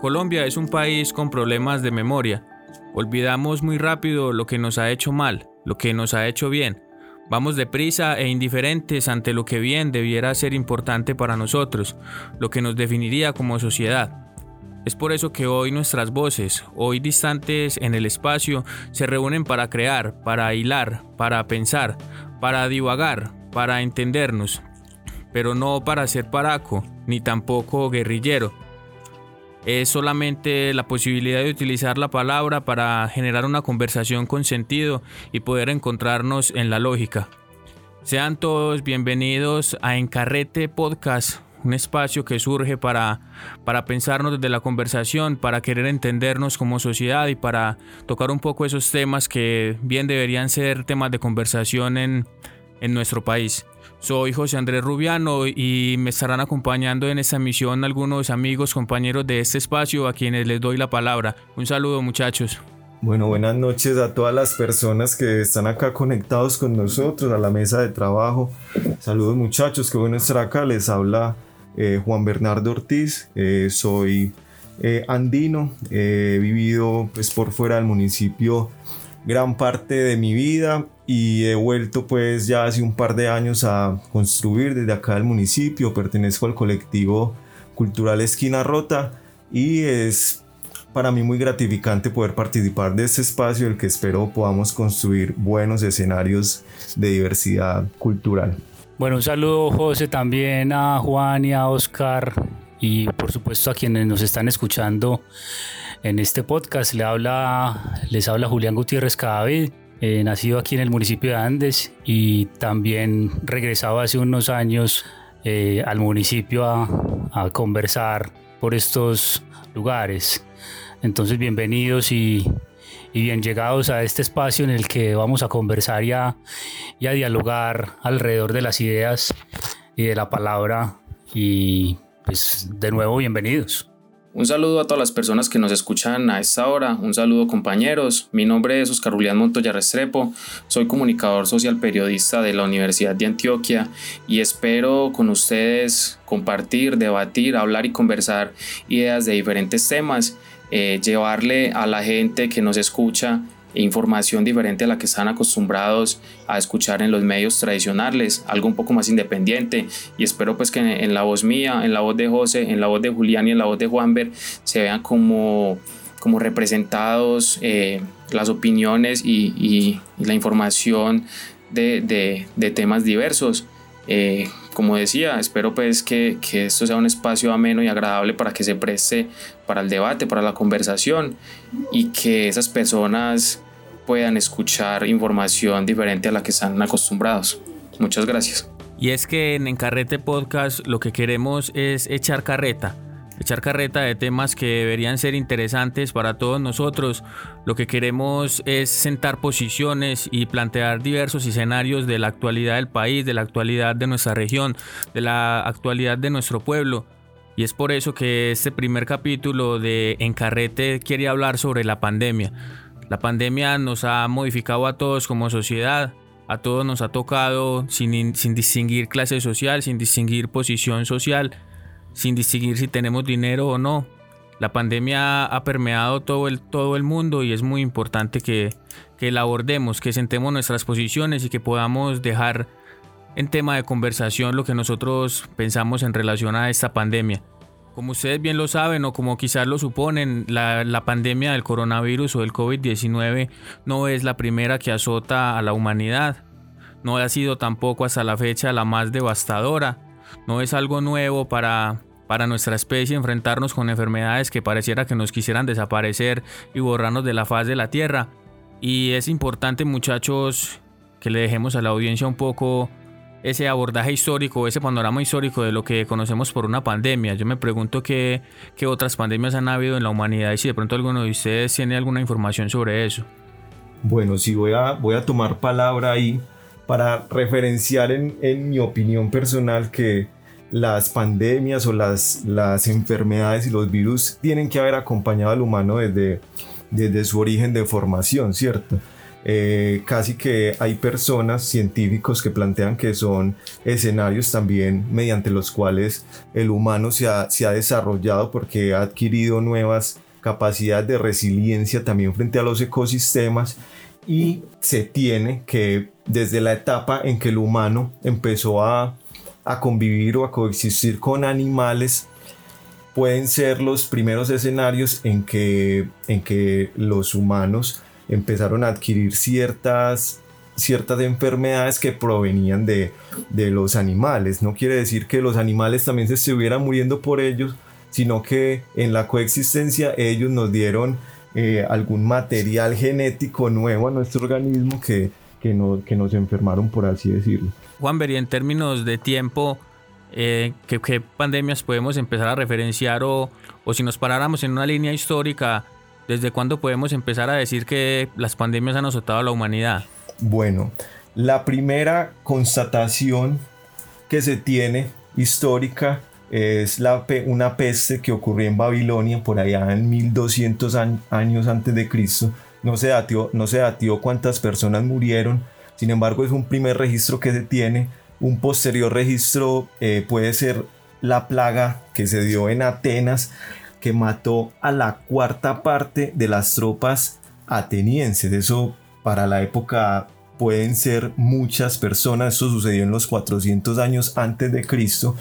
Colombia es un país con problemas de memoria. Olvidamos muy rápido lo que nos ha hecho mal, lo que nos ha hecho bien. Vamos deprisa e indiferentes ante lo que bien debiera ser importante para nosotros, lo que nos definiría como sociedad. Es por eso que hoy nuestras voces, hoy distantes en el espacio, se reúnen para crear, para hilar, para pensar, para divagar, para entendernos, pero no para ser paraco, ni tampoco guerrillero es solamente la posibilidad de utilizar la palabra para generar una conversación con sentido y poder encontrarnos en la lógica. Sean todos bienvenidos a Encarrete Podcast, un espacio que surge para, para pensarnos desde la conversación, para querer entendernos como sociedad y para tocar un poco esos temas que bien deberían ser temas de conversación en, en nuestro país. Soy José Andrés Rubiano y me estarán acompañando en esta misión algunos amigos, compañeros de este espacio a quienes les doy la palabra. Un saludo muchachos. Bueno, buenas noches a todas las personas que están acá conectados con nosotros a la mesa de trabajo. Saludos muchachos, qué bueno estar acá. Les habla eh, Juan Bernardo Ortiz, eh, soy eh, andino, he vivido pues por fuera del municipio gran parte de mi vida y he vuelto pues ya hace un par de años a construir desde acá del municipio, pertenezco al colectivo cultural Esquina Rota y es para mí muy gratificante poder participar de este espacio el que espero podamos construir buenos escenarios de diversidad cultural. Bueno, un saludo José también a Juan y a Oscar y por supuesto a quienes nos están escuchando en este podcast. Le habla, les habla Julián Gutiérrez Cadavid eh, nacido aquí en el municipio de Andes y también regresado hace unos años eh, al municipio a, conversar por estos lugares. Entonces bienvenidos y, bien llegados a este espacio en el que vamos a conversar y a, y a dialogar alrededor de las ideas y de la palabra y pues de nuevo bienvenidos. Un saludo a todas las personas que nos escuchan a esta hora. Un saludo compañeros. Mi nombre es Oscar Julián Montoya Restrepo. Soy comunicador social periodista de la Universidad de Antioquia y espero con ustedes compartir, debatir, hablar y conversar ideas de diferentes temas. Eh, llevarle a la gente que nos escucha información diferente a la que están acostumbrados a escuchar en los medios tradicionales, algo un poco más independiente y espero pues que en, la voz mía, en la voz de José, en la voz de Julián y en la voz de Juanber se vean como, como representados eh, las opiniones y, la información de, temas diversos. Eh, como decía, espero pues que, que, esto sea un espacio ameno y agradable para que se preste para el debate, para la conversación y que esas personas puedan escuchar información diferente a la que están acostumbrados. Muchas gracias. Y es que en Encarrete Podcast lo que queremos es echar carreta, echar carreta de temas que deberían ser interesantes para todos nosotros. Lo que queremos es sentar posiciones y plantear diversos escenarios de la actualidad del país, de la actualidad de nuestra región, de la actualidad de nuestro pueblo. Y es por eso que este primer capítulo de Encarrete quiere hablar sobre la pandemia la pandemia nos ha modificado a todos como sociedad, a todos nos ha tocado sin, distinguir clase social, sin distinguir posición social, sin distinguir si tenemos dinero o no. La pandemia ha permeado todo el, todo el mundo y es muy importante que, que la abordemos, que sentemos nuestras posiciones y que podamos dejar en tema de conversación lo que nosotros pensamos en relación a esta pandemia. Como ustedes bien lo saben o como quizás lo suponen, la, pandemia del coronavirus o del COVID-19 no es la primera que azota a la humanidad. No ha sido tampoco hasta la fecha la más devastadora. No es algo nuevo para, para nuestra especie enfrentarnos con enfermedades que pareciera que nos quisieran desaparecer y borrarnos de la faz de la Tierra. Y es importante muchachos que le dejemos a la audiencia un poco ese abordaje histórico, ese panorama histórico de lo que conocemos por una pandemia. Yo me pregunto qué, qué otras pandemias han habido en la humanidad y si de pronto alguno de ustedes tiene alguna información sobre eso. Bueno, sí, voy a, voy a tomar palabra ahí para referenciar en, en mi opinión personal que las pandemias o las, las enfermedades y los virus tienen que haber acompañado al humano desde, desde su origen de formación, ¿cierto? Eh, casi que hay personas, científicos que plantean que son escenarios también mediante los cuales el humano se ha, se ha desarrollado porque ha adquirido nuevas capacidades de resiliencia también frente a los ecosistemas y se tiene que desde la etapa en que el humano empezó a, a convivir o a coexistir con animales, pueden ser los primeros escenarios en que, en que los humanos empezaron a adquirir ciertas ciertas enfermedades que provenían de, de, los animales. No quiere decir que los animales también se estuvieran muriendo por ellos, sino que en la coexistencia ellos nos dieron eh, algún material genético nuevo a nuestro organismo que, que, no, que nos enfermaron, por así decirlo. Juan Beri, en términos de tiempo, eh, ¿qué, ¿qué, pandemias podemos empezar a referenciar o, o si nos paráramos en una línea histórica? ¿Desde cuándo podemos empezar a decir que las pandemias han azotado a la humanidad? Bueno, la primera constatación que se tiene histórica es la, una peste que ocurrió en Babilonia por allá en 1200 años antes de Cristo. No se, datió, no se datió cuántas personas murieron, sin embargo es un primer registro que se tiene. Un posterior registro eh, puede ser la plaga que se dio en Atenas que mató a la cuarta parte de las tropas atenienses. Eso para la época pueden ser muchas personas. Esto sucedió en los 400 años antes de Cristo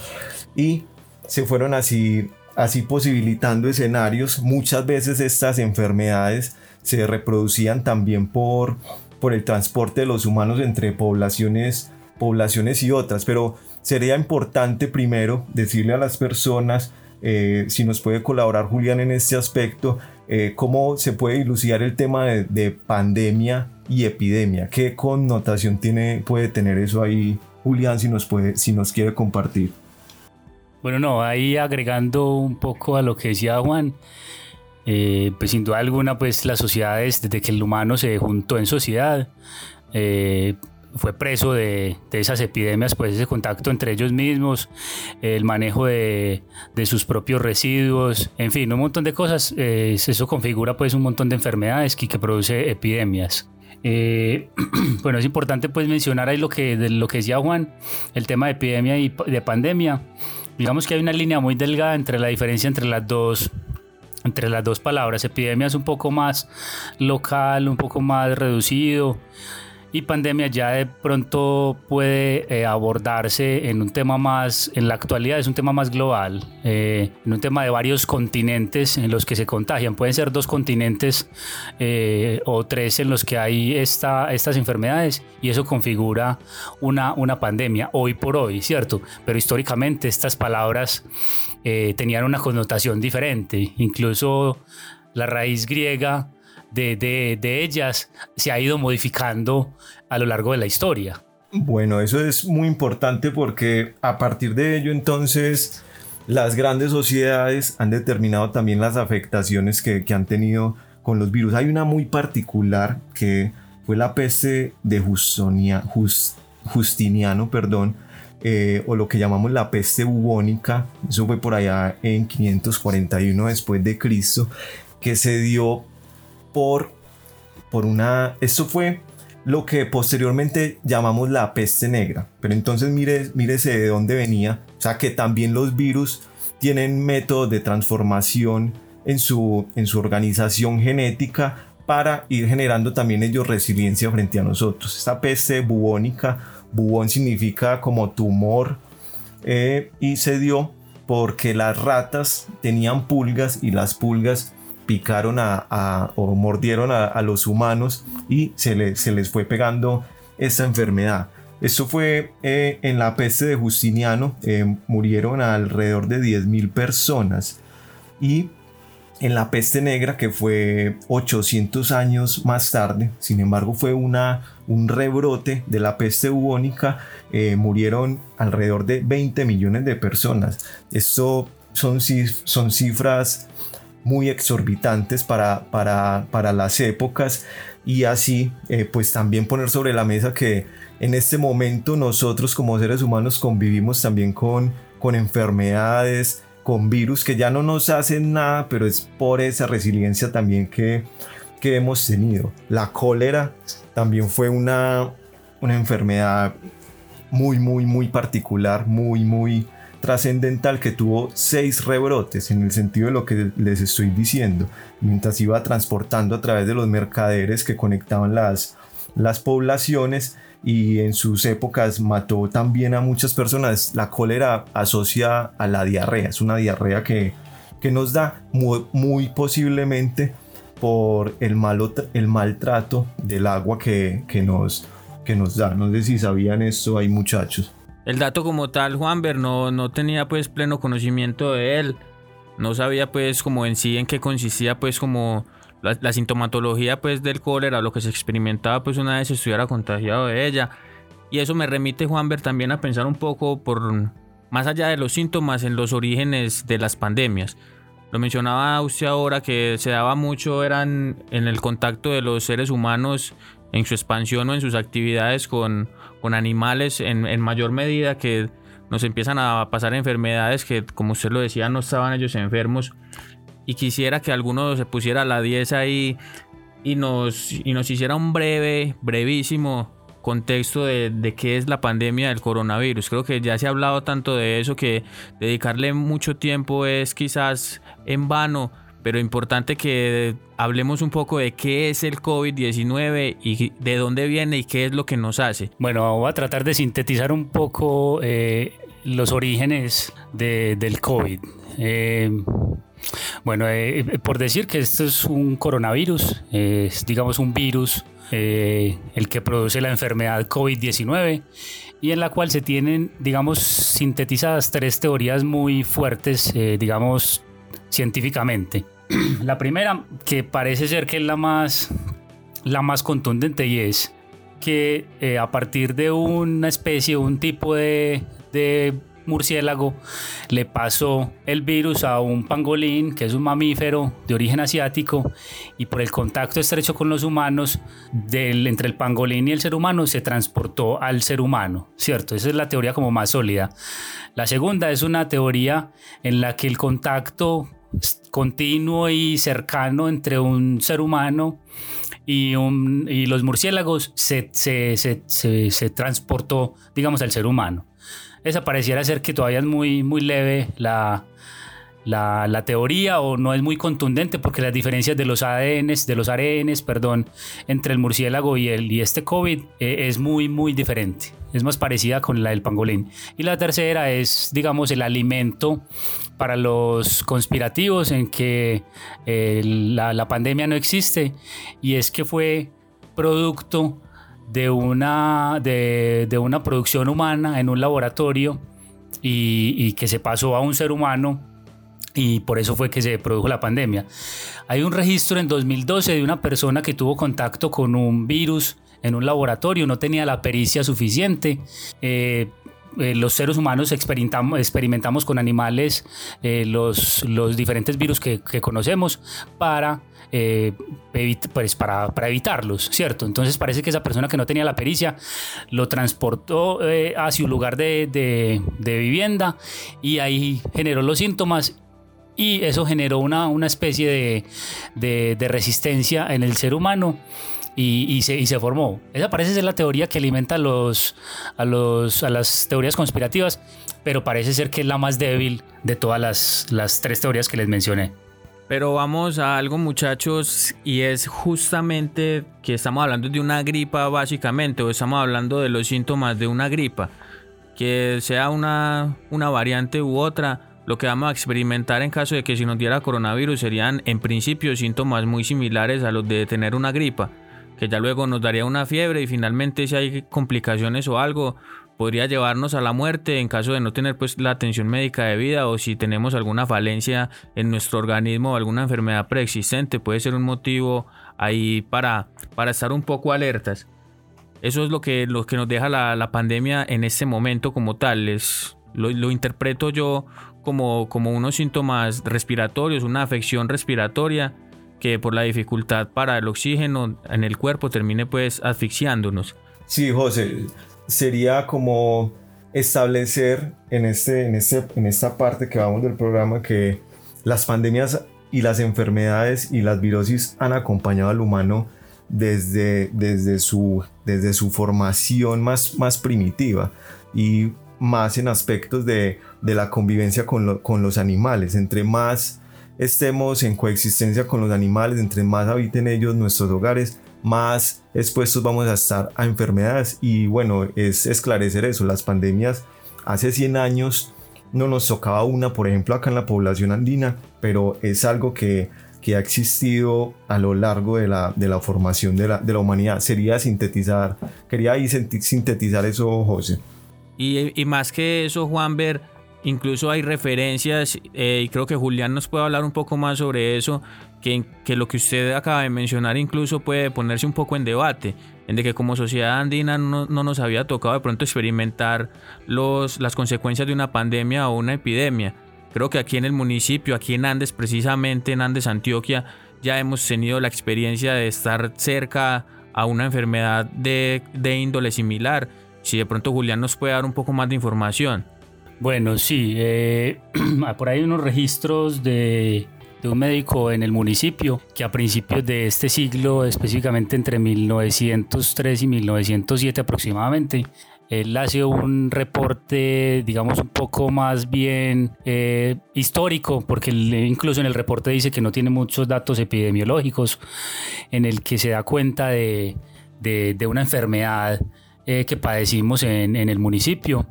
y se fueron así así posibilitando escenarios. Muchas veces estas enfermedades se reproducían también por, por el transporte de los humanos entre poblaciones, poblaciones y otras, pero sería importante primero decirle a las personas eh, si nos puede colaborar Julián en este aspecto, eh, cómo se puede ilucidar el tema de, pandemia y epidemia, qué connotación tiene, puede tener eso ahí, Julián, si nos, puede, si nos quiere compartir. Bueno, no, ahí agregando un poco a lo que decía Juan, eh, pues sin duda alguna, pues las sociedades, desde que el humano se juntó en sociedad, fue preso de, esas epidemias, pues ese contacto entre ellos mismos, el manejo de, sus propios residuos, en fin, un montón de cosas. Eh, eso configura pues un montón de enfermedades que, que produce epidemias. Eh, bueno, es importante pues mencionar ahí lo que, de lo que decía Juan, el tema de epidemia y de pandemia. Digamos que hay una línea muy delgada entre la diferencia entre las dos entre las dos palabras. Epidemia es un poco más local, un poco más reducido y pandemia ya de pronto puede eh, abordarse en un tema más, en la actualidad es un tema más global, eh, en un tema de varios continentes en los que se contagian. Pueden ser dos continentes eh, o tres en los que hay esta, estas enfermedades y eso configura una, una pandemia hoy por hoy, ¿cierto? Pero históricamente estas palabras tenían una connotación diferente, incluso la raíz griega de, ellas se ha ido modificando a lo largo de la historia. Bueno, eso es muy importante porque a partir de ello entonces las grandes sociedades han determinado también las afectaciones que, han tenido con los virus. Hay una muy particular que fue la peste de Justiniano, perdón, eh, o lo que llamamos la peste bubónica. Eso fue por allá en 541 después de Cristo, que se dio por, por una... Esto fue lo que posteriormente llamamos la peste negra. Pero entonces mire, mírese de dónde venía. O sea que también los virus tienen métodos de transformación en su, en su organización genética para ir generando también ellos resiliencia frente a nosotros. Esta peste bubónica, bubón significa como tumor, eh, y se dio porque las ratas tenían pulgas y las pulgas picaron a, o mordieron a, los humanos y se, les fue pegando esta enfermedad. Esto fue eh, en la peste de Justiniano, eh, murieron alrededor de 10.000 personas y en la peste negra que fue 800 años más tarde, sin embargo fue una, un rebrote de la peste bubónica, eh, murieron alrededor de 20 millones de personas. Esto son cifras muy exorbitantes para, para, para las épocas y así eh, pues también poner sobre la mesa que en este momento nosotros como seres humanos convivimos también con, con enfermedades, con virus que ya no nos hacen nada, pero es por esa resiliencia también que, que hemos tenido. La cólera también fue una, una enfermedad muy, muy, muy particular, muy, muy trascendental que tuvo seis rebrotes en el sentido de lo que les estoy diciendo, mientras iba transportando a través de los mercaderes que conectaban las, las poblaciones y en sus épocas mató también a muchas personas. La cólera asocia a la diarrea, es una diarrea que, que nos da muy, posiblemente por el, malo, el maltrato del agua que, que, nos, que nos da. No sé si sabían esto, hay muchachos. El dato como tal, Juanber, no, no tenía pues pleno conocimiento de él. No sabía pues como en sí en qué consistía pues como la, sintomatología pues del cólera, lo que se experimentaba pues una vez estuviera contagiado de ella. Y eso me remite Juanber también a pensar un poco por más allá de los síntomas en los orígenes de las pandemias. Lo mencionaba usted ahora que se daba mucho eran en el contacto de los seres humanos en su expansión o en sus actividades con, con animales en, en, mayor medida que nos empiezan a pasar enfermedades que como usted lo decía no estaban ellos enfermos y quisiera que alguno se pusiera la 10 ahí y nos, y nos hiciera un breve, brevísimo contexto de, de, qué es la pandemia del coronavirus. Creo que ya se ha hablado tanto de eso que dedicarle mucho tiempo es quizás en vano pero importante que hablemos un poco de qué es el COVID-19 y de dónde viene y qué es lo que nos hace. Bueno, voy a tratar de sintetizar un poco eh, los orígenes del COVID. Eh, bueno, eh, por decir que esto es un coronavirus, es digamos un virus el que produce la enfermedad COVID-19 y en la cual se tienen, digamos, sintetizadas tres teorías muy fuertes, digamos, científicamente. la primera, que parece ser que es la más, la más contundente y es que eh, a partir de una especie, un tipo de, de murciélago, le pasó el virus a un pangolín, que es un mamífero de origen asiático, y por el contacto estrecho con los humanos, del, entre el pangolín y el ser humano, se transportó al ser humano, ¿cierto? Esa es la teoría como más sólida. La segunda es una teoría en la que el contacto continuo y cercano entre un ser humano y, un, y los murciélagos se, se, se, se, transportó, digamos, al ser humano. Esa pareciera ser que todavía es muy, muy leve la, la, la, teoría o no es muy contundente porque las diferencias de los ADNs, de los ARNs, perdón, entre el murciélago y, el, y este COVID eh, es muy, muy diferente. Es más parecida con la del pangolín. Y la tercera es, digamos, el alimento para los conspirativos en que eh, la, la pandemia no existe y es que fue producto de una, de, de una producción humana en un laboratorio y, y que se pasó a un ser humano y por eso fue que se produjo la pandemia. Hay un registro en 2012 de una persona que tuvo contacto con un virus en un laboratorio, no tenía la pericia suficiente. Eh, eh, los seres humanos experimentamos, experimentamos con animales eh, los, los, diferentes virus que, que conocemos para, pues para, para, evitarlos, ¿cierto? Entonces parece que esa persona que no tenía la pericia lo transportó hacia un lugar de, de, de vivienda y ahí generó los síntomas y eso generó una, una especie de, de, resistencia en el ser humano y, y, se, y, se, formó. Esa parece ser la teoría que alimenta a, los, a, los, a las teorías conspirativas, pero parece ser que es la más débil de todas las, las tres teorías que les mencioné. Pero vamos a algo muchachos y es justamente que estamos hablando de una gripa básicamente o estamos hablando de los síntomas de una gripa, que sea una, una variante u otra lo que vamos a experimentar en caso de que si nos diera coronavirus serían en principio síntomas muy similares a los de tener una gripa, que ya luego nos daría una fiebre y finalmente si hay complicaciones o algo podría llevarnos a la muerte en caso de no tener pues la atención médica debida o si tenemos alguna falencia en nuestro organismo o alguna enfermedad preexistente puede ser un motivo ahí para, para estar un poco alertas. Eso es lo que, lo que nos deja la, la pandemia en este momento como tal. Es, lo, lo interpreto yo como, como unos síntomas respiratorios, una afección respiratoria que por la dificultad para el oxígeno en el cuerpo termine pues asfixiándonos. Sí, José, sería como establecer en, este, en, este, en esta parte que vamos del programa que las pandemias y las enfermedades y las virosis han acompañado al humano desde, desde, su, desde su formación más, más primitiva y más en aspectos de, de la convivencia con, con los animales. Entre más estemos en coexistencia con los animales, entre más habiten ellos nuestros hogares, más expuestos vamos a estar a enfermedades. Y bueno, es esclarecer eso, las pandemias hace 100 años no nos tocaba una, por ejemplo, acá en la población andina, pero es algo que, que ha existido a lo largo de la, de la formación de la, de la humanidad. Sería sintetizar, quería ahí sintetizar eso, José. Y, y más que eso, Juan, ver Incluso hay referencias, eh, y creo que Julián nos puede hablar un poco más sobre eso, que, que, lo que usted acaba de mencionar incluso puede ponerse un poco en debate, en de que como sociedad andina no, no nos había tocado de pronto experimentar los, las consecuencias de una pandemia o una epidemia. Creo que aquí en el municipio, aquí en Andes, precisamente en Andes, Antioquia, ya hemos tenido la experiencia de estar cerca a una enfermedad de, de índole similar. Si de pronto Julián nos puede dar un poco más de información. Bueno, sí, eh, por ahí hay unos registros de, un médico en el municipio que a principios de este siglo, específicamente entre 1903 y 1907 aproximadamente, él hace un reporte, digamos, un poco más bien eh, histórico, porque incluso en el reporte dice que no tiene muchos datos epidemiológicos, en el que se da cuenta de, una enfermedad eh, que padecimos en el municipio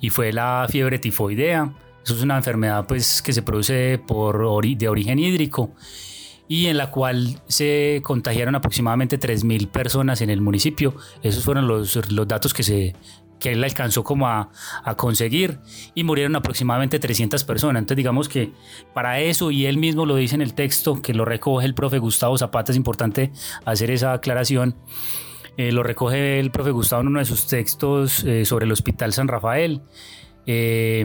y fue la fiebre tifoidea. Eso es una enfermedad pues, que se produce por de origen hídrico y en la cual se contagiaron aproximadamente 3.000 personas en el municipio. Esos fueron los, los datos que, se, que él alcanzó como a, a, conseguir y murieron aproximadamente 300 personas. Entonces digamos que para eso, y él mismo lo dice en el texto, que lo recoge el profe Gustavo Zapata, es importante hacer esa aclaración, eh, lo recoge el profe Gustavo en uno de sus textos eh, sobre el Hospital San Rafael. Eh,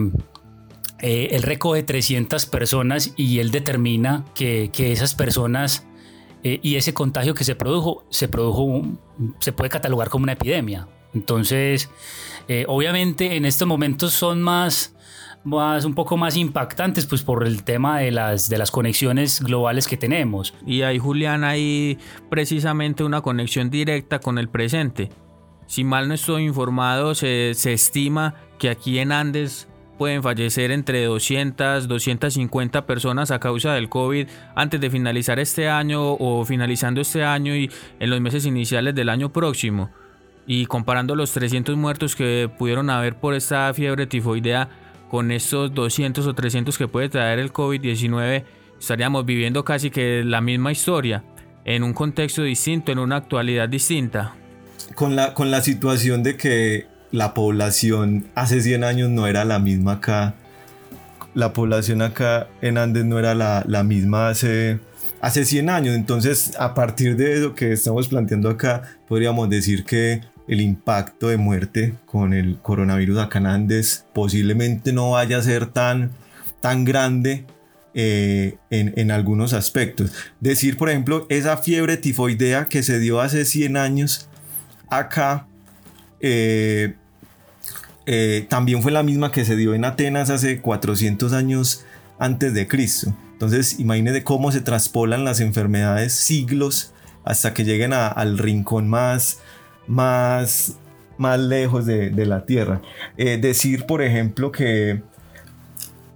él recoge 300 personas y él determina que, que esas personas y ese contagio que se produjo, se produjo, se puede catalogar como una epidemia. Entonces, obviamente en estos momentos son más más, un poco más impactantes, pues por el tema de las, de las conexiones globales que tenemos. Y ahí, Julián, hay precisamente una conexión directa con el presente. Si mal no estoy informado, se, se estima que aquí en Andes pueden fallecer entre 200, 250 personas a causa del COVID antes de finalizar este año o finalizando este año y en los meses iniciales del año próximo. Y comparando los 300 muertos que pudieron haber por esta fiebre tifoidea, con estos 200 o 300 que puede traer el COVID-19, estaríamos viviendo casi que la misma historia, en un contexto distinto, en una actualidad distinta. Con la, con la situación de que la población hace 100 años no era la misma acá, la población acá en Andes no era la, la misma hace, hace 100 años, entonces a partir de eso que estamos planteando acá, podríamos decir que el impacto de muerte con el coronavirus acá en posiblemente no vaya a ser tan, tan grande eh, en, algunos aspectos. Decir, por ejemplo, esa fiebre tifoidea que se dio hace 100 años acá, eh, eh, también fue la misma que se dio en Atenas hace 400 años antes de Cristo. Entonces, imagínense cómo se traspolan las enfermedades siglos hasta que lleguen al rincón más, más, más lejos de, la Tierra. Eh, decir, por ejemplo, que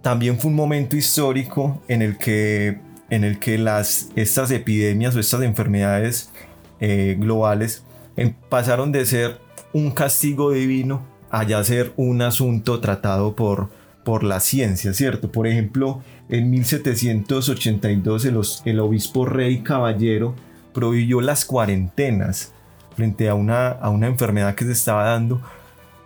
también fue un momento histórico en el que, en el que las, estas epidemias o estas enfermedades eh, globales pasaron de ser un castigo divino a ya ser un asunto tratado por, por la ciencia, ¿cierto? Por ejemplo, en 1782 el, el obispo rey caballero prohibió las cuarentenas frente a una, a una enfermedad que se estaba dando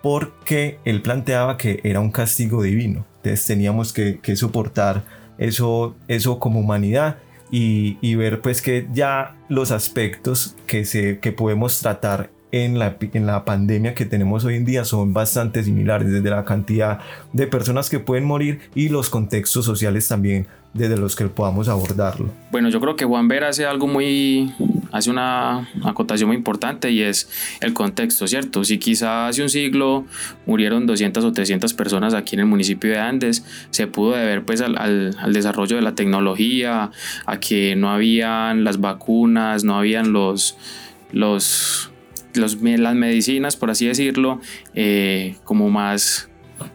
porque él planteaba que era un castigo divino. Entonces teníamos que, soportar eso, eso como humanidad y, y, ver pues que ya los aspectos que, se, que podemos tratar en la, en la pandemia que tenemos hoy en día son bastante similares, desde la cantidad de personas que pueden morir y los contextos sociales también desde los que podamos abordarlo. Bueno, yo creo que Juan Ver hace algo muy, hace una acotación muy importante y es el contexto, ¿cierto? Si quizá hace un siglo murieron 200 o 300 personas aquí en el municipio de Andes, se pudo deber pues al, al, desarrollo de la tecnología, a que no habían las vacunas, no habían los, los, los las medicinas, por así decirlo, eh, como más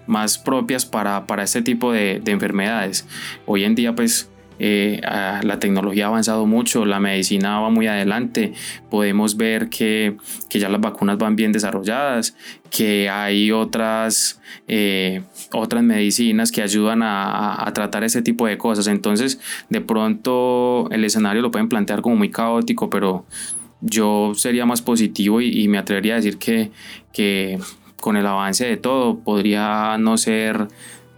más propias para, para este tipo de, de, enfermedades. Hoy en día pues eh, la tecnología ha avanzado mucho, la medicina va muy adelante, podemos ver que, que ya las vacunas van bien desarrolladas, que hay otras, eh, otras medicinas que ayudan a, a, tratar ese tipo de cosas. Entonces, de pronto el escenario lo pueden plantear como muy caótico, pero yo sería más positivo y, y me atrevería a decir que, que con el avance de todo podría no ser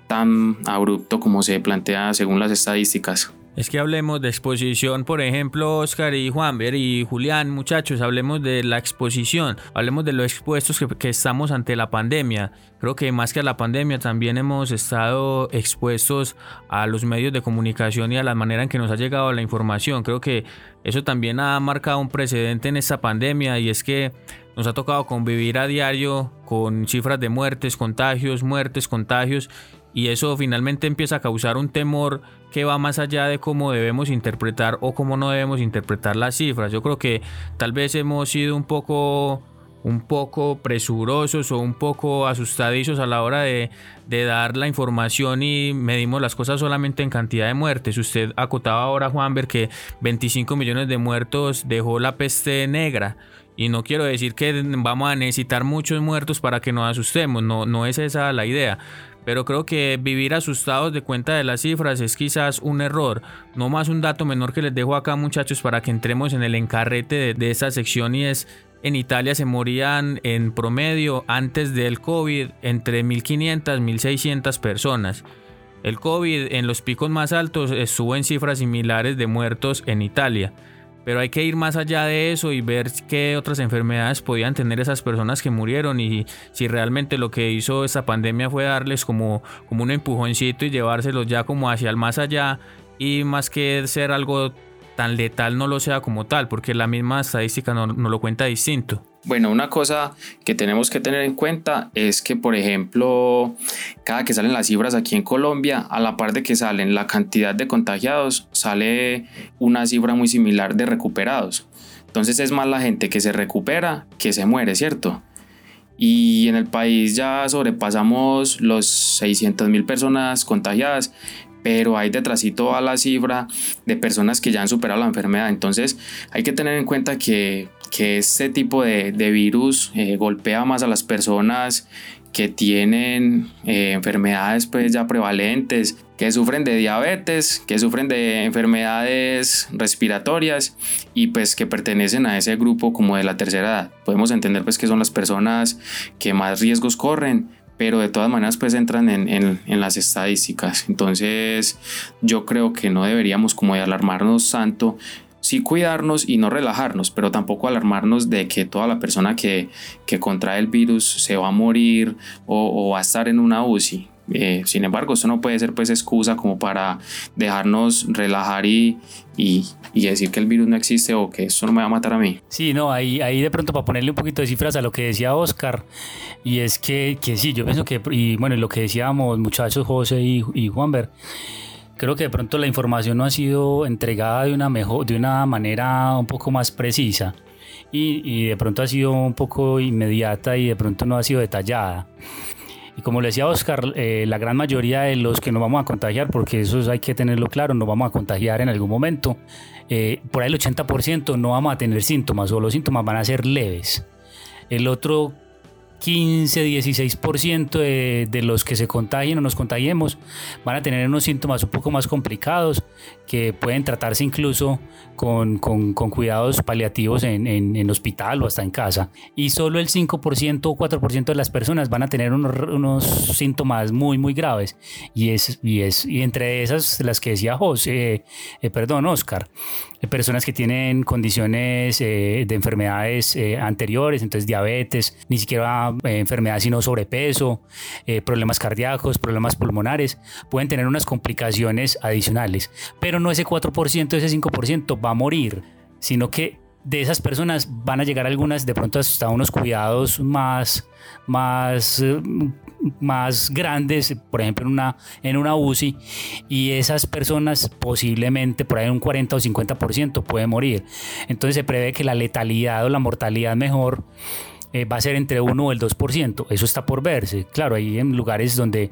tan abrupto como se plantea según las estadísticas. Es que hablemos de exposición, por ejemplo, Oscar y Juanver y Julián, muchachos, hablemos de la exposición, hablemos de los expuestos que, que, estamos ante la pandemia. Creo que más que a la pandemia también hemos estado expuestos a los medios de comunicación y a la manera en que nos ha llegado la información. Creo que eso también ha marcado un precedente en esta pandemia y es que nos ha tocado convivir a diario con cifras de muertes, contagios, muertes, contagios y eso finalmente empieza a causar un temor que va más allá de cómo debemos interpretar o cómo no debemos interpretar las cifras. Yo creo que tal vez hemos sido un poco un poco presurosos o un poco asustadizos a la hora de, dar la información y medimos las cosas solamente en cantidad de muertes. Usted acotaba ahora, Juanber, que 25 millones de muertos dejó la peste negra. Y no quiero decir que vamos a necesitar muchos muertos para que nos asustemos, no, no es esa la idea. Pero creo que vivir asustados de cuenta de las cifras es quizás un error. No más un dato menor que les dejo acá muchachos para que entremos en el encarrete de, de esta sección y es en Italia se morían en promedio antes del COVID entre 1.500 y 1.600 personas. El COVID en los picos más altos estuvo en cifras similares de muertos en Italia. Pero hay que ir más allá de eso y ver qué otras enfermedades podían tener esas personas que murieron y si realmente lo que hizo esta pandemia fue darles como, como un empujoncito y llevárselos ya como hacia el más allá y más que ser algo tan letal no lo sea como tal, porque la misma estadística no, no lo cuenta distinto. Bueno, una cosa que tenemos que tener en cuenta es que, por ejemplo, cada que salen las cifras aquí en Colombia, a la par de que salen la cantidad de contagiados, sale una cifra muy similar de recuperados. Entonces es más la gente que se recupera que se muere, ¿cierto? Y en el país ya sobrepasamos los 600 mil personas contagiadas, pero hay detrásito a la cifra de personas que ya han superado la enfermedad. Entonces hay que tener en cuenta que, que este tipo de, de virus eh, golpea más a las personas que tienen eh, enfermedades pues ya prevalentes, que sufren de diabetes, que sufren de enfermedades respiratorias y pues que pertenecen a ese grupo como de la tercera edad. Podemos entender pues que son las personas que más riesgos corren, pero de todas maneras pues entran en, en, las estadísticas. Entonces yo creo que no deberíamos como alarmarnos tanto, sí cuidarnos y no relajarnos, pero tampoco alarmarnos de que toda la persona que, que contrae el virus se va a morir o, o va a estar en una UCI. Eh, sin embargo, eso no puede ser pues excusa como para dejarnos relajar y, y, y, decir que el virus no existe o que eso no me va a matar a mí. Sí, no, ahí, ahí de pronto para ponerle un poquito de cifras a lo que decía Oscar, y es que, que sí, yo pienso que, y bueno, lo que decíamos muchachos José y, y Juanber, creo que de pronto la información no ha sido entregada de una, mejor, de una manera un poco más precisa. Y, y de pronto ha sido un poco inmediata y de pronto no ha sido detallada. Y como le decía Oscar, eh, la gran mayoría de los que nos vamos a contagiar, porque eso hay que tenerlo claro, nos vamos a contagiar en algún momento, eh, por ahí el 80% no vamos a tener síntomas o los síntomas van a ser leves. El otro 15, 16% de, de los que se contagien o nos contagiemos van a tener unos síntomas un poco más complicados que pueden tratarse incluso con, con, con cuidados paliativos en, en, hospital o hasta en casa. Y solo el 5% o 4% de las personas van a tener unos, unos síntomas muy, muy graves. Y, es, y, es, y entre esas, las que decía José, eh, perdón, Oscar, personas que tienen condiciones eh, de enfermedades eh, anteriores, entonces diabetes, ni siquiera eh, enfermedad sino sobrepeso, eh, problemas cardíacos, problemas pulmonares, pueden tener unas complicaciones adicionales. Pero no ese 4%, ese 5% va a morir, sino que de esas personas van a llegar algunas de pronto hasta unos cuidados más, más, más grandes, por ejemplo en una, en una UCI, y esas personas posiblemente por ahí un 40 o 50% puede morir. Entonces se prevé que la letalidad o la mortalidad mejor eh, va a ser entre 1 o el 2%. Eso está por verse. Claro, hay en lugares donde,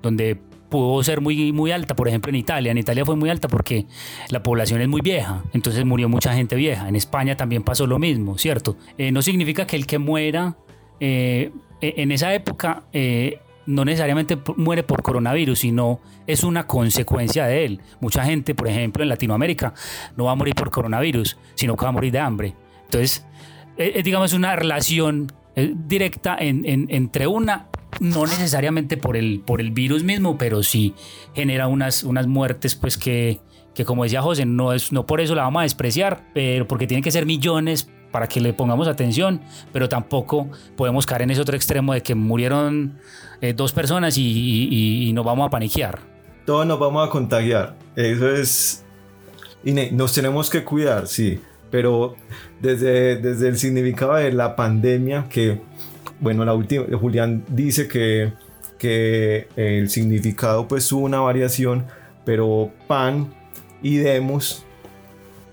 donde pudo ser muy, muy alta, por ejemplo en Italia. En Italia fue muy alta porque la población es muy vieja, entonces murió mucha gente vieja. En España también pasó lo mismo, ¿cierto? Eh, no significa que el que muera eh, en esa época eh, no necesariamente muere por coronavirus, sino es una consecuencia de él. Mucha gente, por ejemplo, en Latinoamérica no va a morir por coronavirus, sino que va a morir de hambre. Entonces, es, digamos una relación directa entre una no necesariamente por el, por el virus mismo, pero sí genera unas, unas muertes, pues que, que como decía José, no, es, no por eso la vamos a despreciar, pero porque tienen que ser millones para que le pongamos atención, pero tampoco podemos caer en ese otro extremo de que murieron eh, dos personas y, nos vamos a paniquear. Todos nos vamos a contagiar, eso es... Nos tenemos que cuidar, sí, pero desde, desde el significado de la pandemia que bueno, la última, Julián dice que, que el significado pues tuvo una variación, pero pan y demos,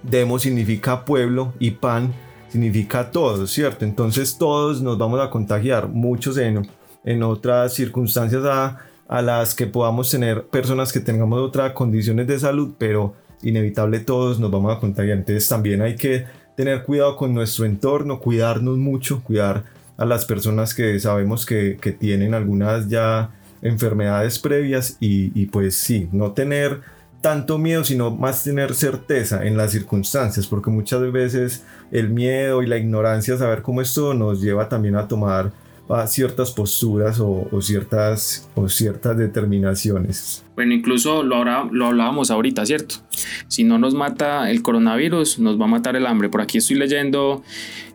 demos significa pueblo y pan significa todos, ¿cierto? Entonces todos nos vamos a contagiar, muchos en, en otras circunstancias a, a las que podamos tener personas que tengamos otras condiciones de salud, pero inevitable todos nos vamos a contagiar. Entonces también hay que tener cuidado con nuestro entorno, cuidarnos mucho, cuidar a las personas que sabemos que, que tienen algunas ya enfermedades previas y, y, pues sí, no tener tanto miedo, sino más tener certeza en las circunstancias, porque muchas veces el miedo y la ignorancia, saber cómo esto nos lleva también a tomar ciertas posturas o, ciertas, o ciertas determinaciones. Bueno, incluso lo, lo hablábamos ahorita, ¿cierto? Si no nos mata el coronavirus, nos va a matar el hambre. Por aquí estoy leyendo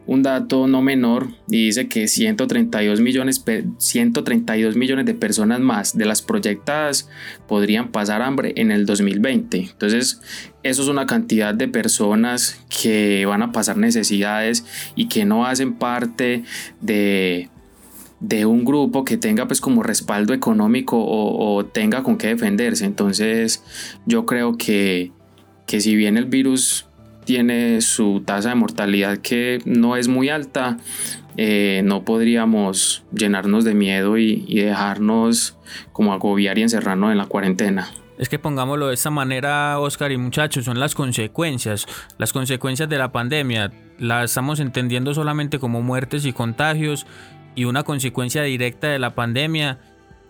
un dato no menor y dice que 132 millones, 132 millones de personas más de las proyectadas podrían pasar hambre en el 2020. Entonces, eso es una cantidad de personas que van a pasar necesidades y que no hacen parte de, de un grupo que tenga pues como respaldo económico o, tenga con qué defenderse. Entonces, yo creo que, que si bien el virus tiene su tasa de mortalidad que no es muy alta, eh, no podríamos llenarnos de miedo y, dejarnos como agobiar y encerrarnos en la cuarentena. Es que pongámoslo de esta manera, Oscar y muchachos, son las consecuencias. Las consecuencias de la pandemia las estamos entendiendo solamente como muertes y contagios y una consecuencia directa de la pandemia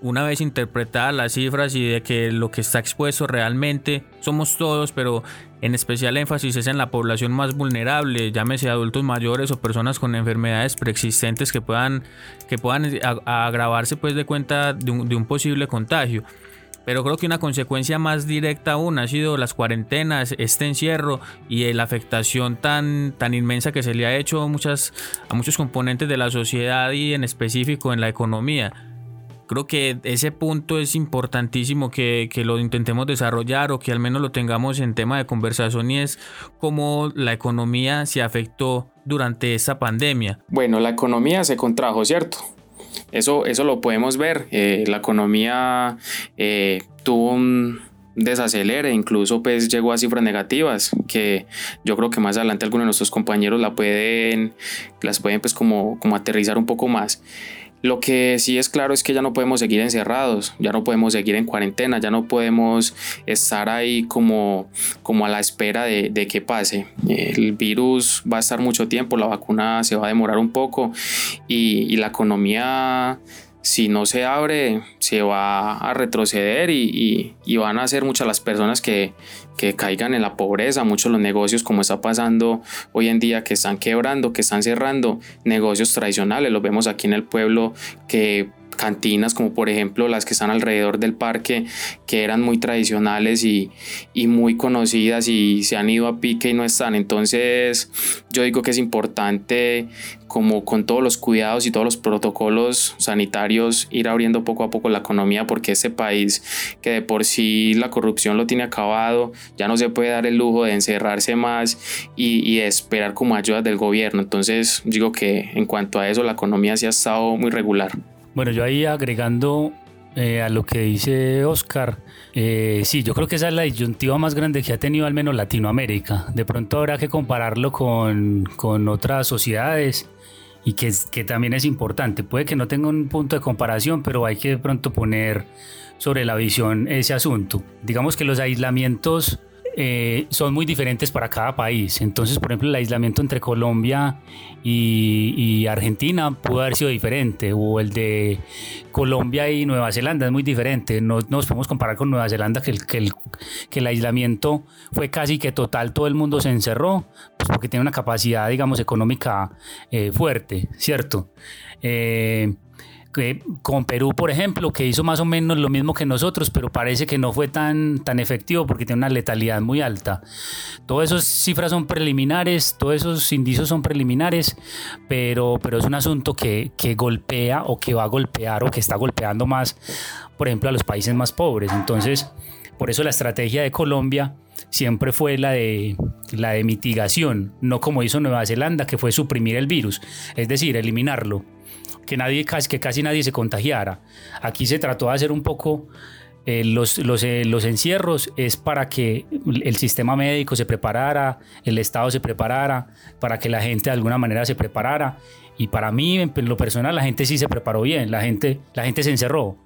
una vez interpretadas las cifras y de que lo que está expuesto realmente somos todos, pero en especial énfasis es en la población más vulnerable, llámese adultos mayores o personas con enfermedades preexistentes que puedan, que puedan agravarse pues de cuenta de un, posible contagio. Pero creo que una consecuencia más directa aún ha sido las cuarentenas, este encierro y la afectación tan, tan inmensa que se le ha hecho a, muchas, a muchos componentes de la sociedad y en específico en la economía Creo que ese punto es importantísimo que, lo intentemos desarrollar o que al menos lo tengamos en tema de conversación y es cómo la economía se afectó durante esta pandemia. Bueno, la economía se contrajo, ¿cierto? Eso, eso lo podemos ver. Eh, la economía eh, tuvo un desacelere, incluso pues llegó a cifras negativas, que yo creo que más adelante algunos de nuestros compañeros la pueden, las pueden pues como, como aterrizar un poco más. Lo que sí es claro es que ya no podemos seguir encerrados, ya no podemos seguir en cuarentena, ya no podemos estar ahí como, como a la espera de, de que pase. El virus va a estar mucho tiempo, la vacuna se va a demorar un poco y, y la economía si no se abre, se va a retroceder y, van a ser muchas las personas que, caigan en la pobreza, muchos los negocios como está pasando hoy en día que están quebrando, que están cerrando, negocios tradicionales, los vemos aquí en el pueblo que cantinas como por ejemplo las que están alrededor del parque que eran muy tradicionales y, muy conocidas y se han ido a pique y no están. Entonces yo digo que es importante como con todos los cuidados y todos los protocolos sanitarios ir abriendo poco a poco la economía porque este país que de por sí la corrupción lo tiene acabado ya no se puede dar el lujo de encerrarse más y, esperar como ayudas del gobierno. Entonces digo que en cuanto a eso la economía sí ha estado muy regular bueno, yo ahí agregando eh, a lo que dice Oscar, eh, sí, yo creo que esa es la disyuntiva más grande que ha tenido al menos Latinoamérica. De pronto habrá que compararlo con, con otras sociedades y que, que, también es importante. Puede que no tenga un punto de comparación, pero hay que de pronto poner sobre la visión ese asunto. Digamos que los aislamientos eh, son muy diferentes para cada país. Entonces, por ejemplo, el aislamiento entre Colombia y, Argentina pudo haber sido diferente, o el de Colombia y Nueva Zelanda es muy diferente. No nos podemos comparar con Nueva Zelanda, que el, que el, que el aislamiento fue casi que total, todo el mundo se encerró, pues porque tiene una capacidad, digamos, económica eh, fuerte, ¿cierto? Eh, con Perú, por ejemplo, que hizo más o menos lo mismo que nosotros, pero parece que no fue tan, tan efectivo porque tiene una letalidad muy alta. Todas esas cifras son preliminares, todos esos indicios son preliminares, pero, pero es un asunto que, que golpea o que va a golpear o que está golpeando más, por ejemplo, a los países más pobres. Entonces, por eso la estrategia de Colombia siempre fue la de, la de mitigación, no como hizo Nueva Zelanda, que fue suprimir el virus, es decir, eliminarlo que, nadie, que casi nadie se contagiara. Aquí se trató de hacer un poco eh, los, los, eh, los, encierros es para que el sistema médico se preparara, el Estado se preparara, para que la gente de alguna manera se preparara. Y para mí, en lo personal, la gente sí se preparó bien, la gente, la gente se encerró.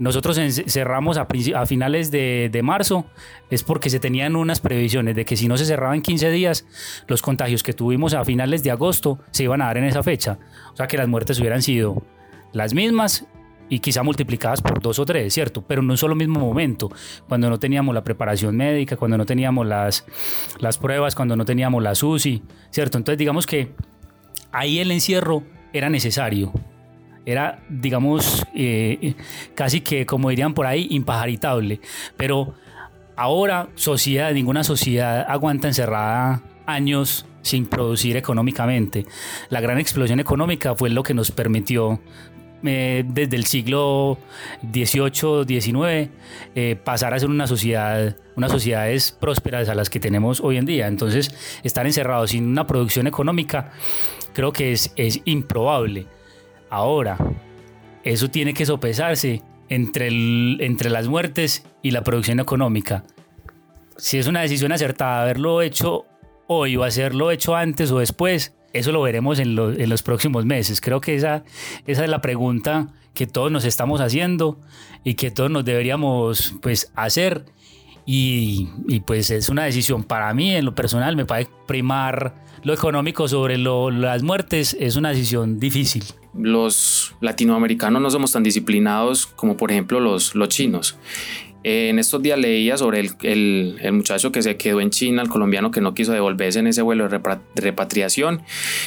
Nosotros cerramos a, finales de, marzo, es porque se tenían unas previsiones de que si no se cerraba en 15 días, los contagios que tuvimos a finales de agosto se iban a dar en esa fecha. O sea que las muertes hubieran sido las mismas y quizá multiplicadas por dos o tres, ¿cierto? Pero en un solo mismo momento, cuando no teníamos la preparación médica, cuando no teníamos las, las pruebas, cuando no teníamos la SUSI, ¿cierto? Entonces digamos que ahí el encierro era necesario, era, digamos, eh, casi que, como dirían por ahí, impajaritable. Pero ahora, sociedad, ninguna sociedad aguanta encerrada años sin producir económicamente. La gran explosión económica fue lo que nos permitió eh, desde el siglo XVIII, XIX, eh, pasar a ser una sociedad, unas sociedades prósperas a las que tenemos hoy en día. Entonces, estar encerrados sin una producción económica creo que es, es improbable. Ahora, eso tiene que sopesarse entre, entre las muertes y la producción económica. Si es una decisión acertada haberlo hecho hoy o hacerlo hecho antes o después, eso lo veremos en, los próximos meses. Creo que esa, esa es la pregunta que todos nos estamos haciendo y que todos nos deberíamos pues, hacer. Y, pues es una decisión para mí, en lo personal, me parece primar lo económico sobre las muertes es una decisión difícil. Los latinoamericanos no somos tan disciplinados como por ejemplo los, los chinos en estos días leía sobre el, el, muchacho que se quedó en China, el colombiano que no quiso devolverse en ese vuelo de repatriación.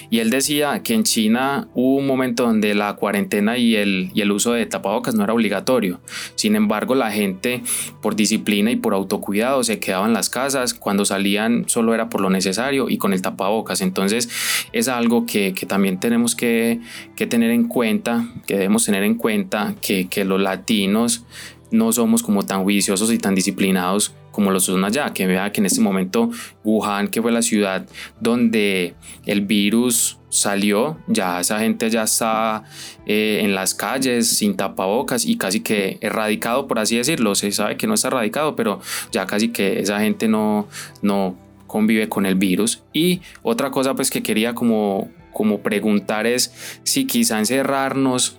Y él decía que en China hubo un momento donde la cuarentena y el, y el uso de tapabocas no era obligatorio. Sin embargo, la gente por disciplina y por autocuidado se quedaba en las casas. Cuando salían solo era por lo necesario y con el tapabocas. Entonces es algo que, que también tenemos que, que, tener en cuenta, que debemos tener en cuenta que, que los latinos no somos como tan juiciosos y tan disciplinados como los son allá, que vea que en este momento Wuhan, que fue la ciudad donde el virus salió, ya esa gente ya está eh, en las calles sin tapabocas y casi que erradicado, por así decirlo, se sabe que no está erradicado, pero ya casi que esa gente no, no convive con el virus. Y otra cosa pues que quería como, como preguntar es si quizá encerrarnos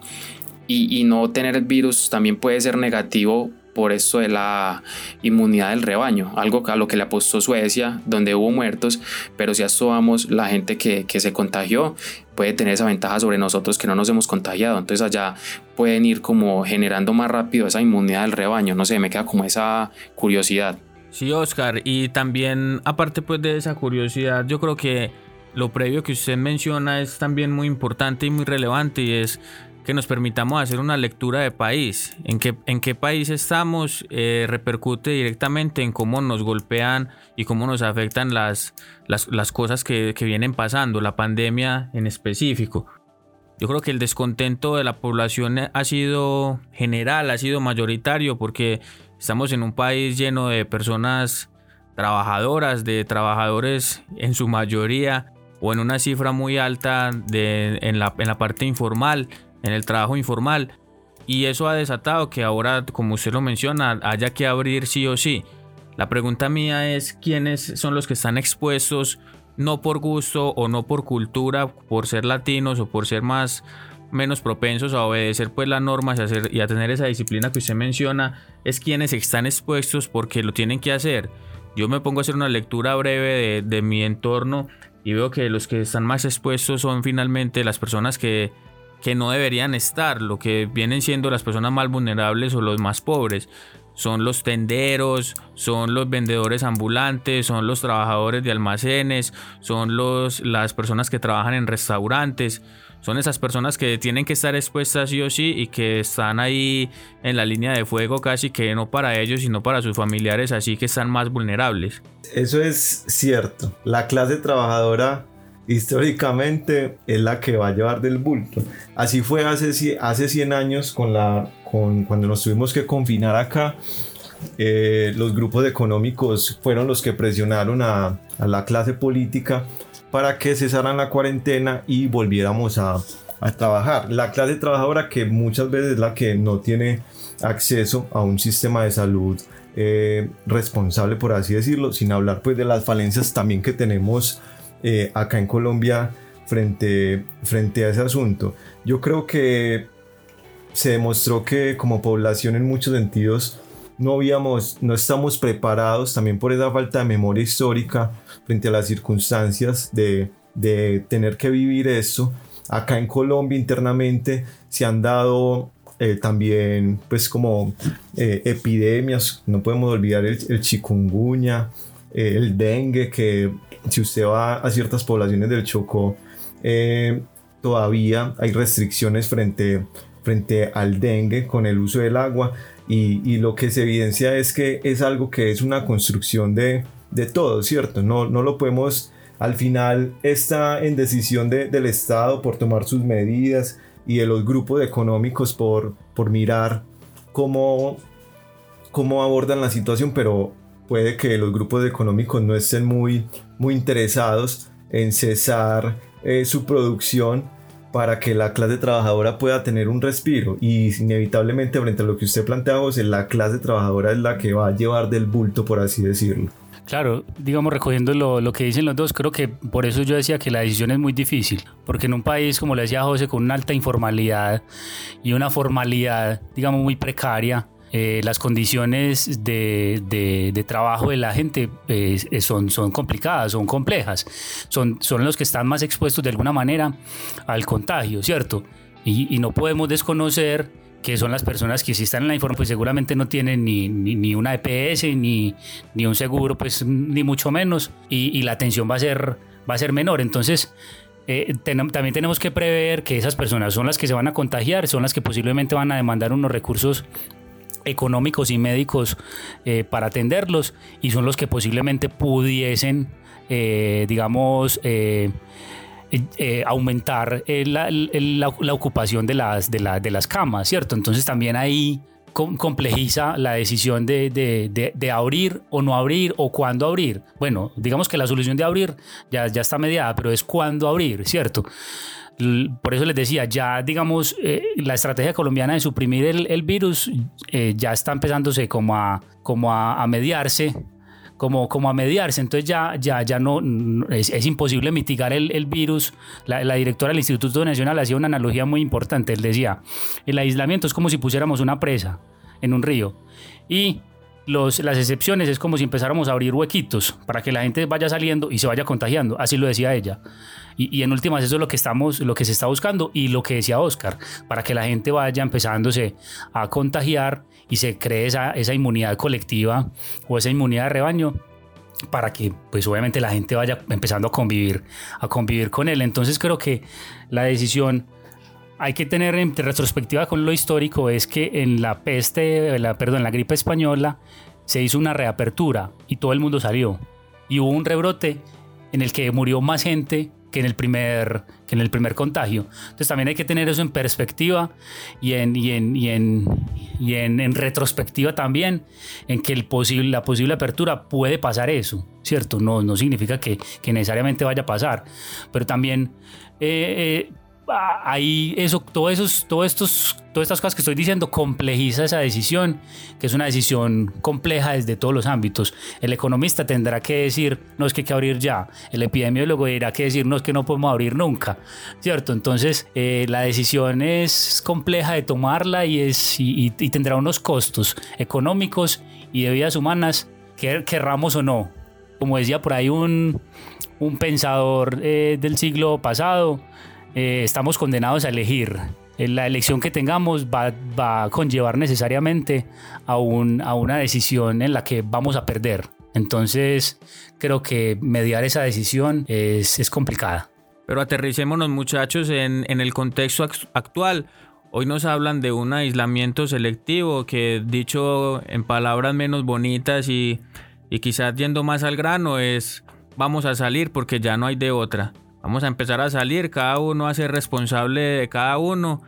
y, no tener el virus también puede ser negativo por esto de la inmunidad del rebaño, algo a lo que le apostó Suecia, donde hubo muertos, pero si asomamos la gente que, que, se contagió puede tener esa ventaja sobre nosotros que no nos hemos contagiado, entonces allá pueden ir como generando más rápido esa inmunidad del rebaño, no sé, me queda como esa curiosidad. Sí, Oscar, y también aparte pues de esa curiosidad, yo creo que lo previo que usted menciona es también muy importante y muy relevante y es que nos permitamos hacer una lectura de país, en qué, en qué país estamos, eh, repercute directamente en cómo nos golpean y cómo nos afectan las, las, cosas que, que vienen pasando, la pandemia en específico. Yo creo que el descontento de la población ha sido general, ha sido mayoritario, porque estamos en un país lleno de personas trabajadoras, de trabajadores en su mayoría o en una cifra muy alta de, en, la, en la parte informal, en el trabajo informal. Y eso ha desatado que ahora, como usted lo menciona, haya que abrir sí o sí. La pregunta mía es quiénes son los que están expuestos, no por gusto o no por cultura, por ser latinos o por ser más menos propensos a obedecer pues las normas y hacer, y a tener esa disciplina que usted menciona, es quienes están expuestos porque lo tienen que hacer. Yo me pongo a hacer una lectura breve de, de mi entorno y veo que los que están más expuestos son finalmente las personas que que no deberían estar, lo que vienen siendo las personas más vulnerables o los más pobres. Son los tenderos, son los vendedores ambulantes, son los trabajadores de almacenes, son los, las personas que trabajan en restaurantes. Son esas personas que tienen que estar expuestas sí o sí y que están ahí en la línea de fuego casi que no para ellos sino para sus familiares, así que están más vulnerables. Eso es cierto. La clase trabajadora históricamente es la que va a llevar del bulto. Así fue hace, hace 100 años con la, con, cuando nos tuvimos que confinar acá. Eh, los grupos económicos fueron los que presionaron a, la clase política para que cesaran la cuarentena y volviéramos a, a trabajar. La clase trabajadora que muchas veces es la que no tiene acceso a un sistema de salud eh, responsable, por así decirlo, sin hablar pues de las falencias también que tenemos eh, acá en Colombia frente, frente a ese asunto. Yo creo que se demostró que como población en muchos sentidos no habíamos, no estamos preparados también por esa falta de memoria histórica frente a las circunstancias de, de tener que vivir eso. Acá en Colombia internamente se han dado eh, también pues como eh, epidemias, no podemos olvidar el, el chikungunya, el dengue que si usted va a ciertas poblaciones del Chocó, eh, todavía hay restricciones frente, frente al dengue con el uso del agua y, lo que se evidencia es que es algo que es una construcción de, de todo, ¿cierto? No, no lo podemos, al final está en decisión del Estado por tomar sus medidas y de los grupos económicos por, por mirar cómo, cómo abordan la situación, pero puede que los grupos económicos no estén muy, muy interesados en cesar eh, su producción para que la clase trabajadora pueda tener un respiro y inevitablemente frente a lo que usted plantea José, la clase trabajadora es la que va a llevar del bulto por así decirlo. Claro, digamos, recogiendo lo, lo, que dicen los dos, creo que por eso yo decía que la decisión es muy difícil, porque en un país, como le decía José, con una alta informalidad y una formalidad, digamos, muy precaria, eh, las condiciones de, de, trabajo de la gente eh, son, son complicadas, son complejas, son, son los que están más expuestos de alguna manera al contagio, ¿cierto? Y, no podemos desconocer que son las personas que si están en la información, pues seguramente no tienen ni, ni, una EPS, ni, ni, un seguro, pues ni mucho menos, y, la atención va a ser, va a ser menor. Entonces, eh, también tenemos que prever que esas personas son las que se van a contagiar, son las que posiblemente van a demandar unos recursos económicos y médicos eh, para atenderlos y son los que posiblemente pudiesen, eh, digamos, eh, aumentar la, la, ocupación de las, de, de, las camas, ¿cierto? Entonces también ahí complejiza la decisión de, de, de, abrir o no abrir o cuándo abrir. Bueno, digamos que la solución de abrir ya, ya está mediada, pero es cuándo abrir, ¿cierto? Por eso les decía, ya digamos, eh, la estrategia colombiana de suprimir el, virus eh, ya está empezándose como a, como a, mediarse. Como, como, a mediarse, entonces ya, ya, ya no es, imposible mitigar el, virus. La, la, directora del Instituto Nacional hacía una analogía muy importante. Él decía: el aislamiento es como si pusiéramos una presa en un río y los, las excepciones es como si empezáramos a abrir huequitos para que la gente vaya saliendo y se vaya contagiando. Así lo decía ella. Y, en últimas eso es lo que, estamos, lo que se está buscando y lo que decía Oscar, para que la gente vaya empezándose a contagiar y se cree esa, esa inmunidad colectiva o esa inmunidad de rebaño para que pues obviamente la gente vaya empezando a convivir, a convivir con él. Entonces creo que la decisión hay que tener en retrospectiva con lo histórico es que en la peste, la, perdón, en la gripe española se hizo una reapertura y todo el mundo salió. Y hubo un rebrote en el que murió más gente que en el primer, que en el primer contagio. Entonces también hay que tener eso en perspectiva y en, y en, y en, y en, retrospectiva también, en que el posible, la posible apertura puede pasar eso, ¿cierto? No, no significa que, que necesariamente vaya a pasar, pero también... Eh, eh, ahí eso, todo esos, todos estos, todas estas cosas que estoy diciendo complejiza esa decisión, que es una decisión compleja desde todos los ámbitos. El economista tendrá que decir, no es que hay que abrir ya. El epidemiólogo dirá que decir, no es que no podemos abrir nunca, ¿cierto? Entonces, eh, la decisión es compleja de tomarla y, es, y, tendrá unos costos económicos y de vidas humanas, querramos o no. Como decía por ahí un, un pensador eh, del siglo pasado, eh, estamos condenados a elegir. Eh, la elección que tengamos va, a conllevar necesariamente a, un, a una decisión en la que vamos a perder. Entonces, creo que mediar esa decisión es, es complicada. Pero aterricémonos muchachos en, en, el contexto actual. Hoy nos hablan de un aislamiento selectivo que dicho en palabras menos bonitas y, y quizás yendo más al grano es vamos a salir porque ya no hay de otra. Vamos a empezar a salir, cada uno a ser responsable de cada uno.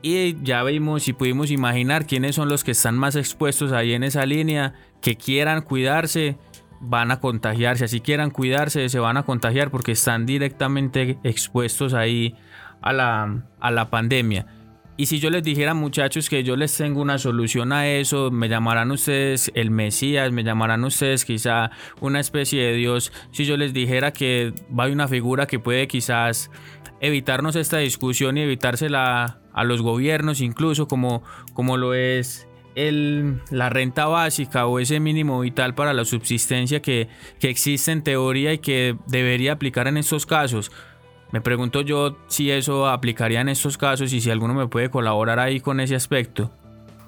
Y ya vimos y pudimos imaginar quiénes son los que están más expuestos ahí en esa línea, que quieran cuidarse, van a contagiarse. Así quieran cuidarse, se van a contagiar porque están directamente expuestos ahí a la, a la pandemia. Y si yo les dijera muchachos que yo les tengo una solución a eso, me llamarán ustedes el Mesías, me llamarán ustedes quizá una especie de Dios. Si yo les dijera que hay una figura que puede quizás evitarnos esta discusión y evitársela a los gobiernos, incluso como, como lo es el, la renta básica o ese mínimo vital para la subsistencia que, que existe en teoría y que debería aplicar en estos casos. Me pregunto yo si eso aplicaría en estos casos y si alguno me puede colaborar ahí con ese aspecto.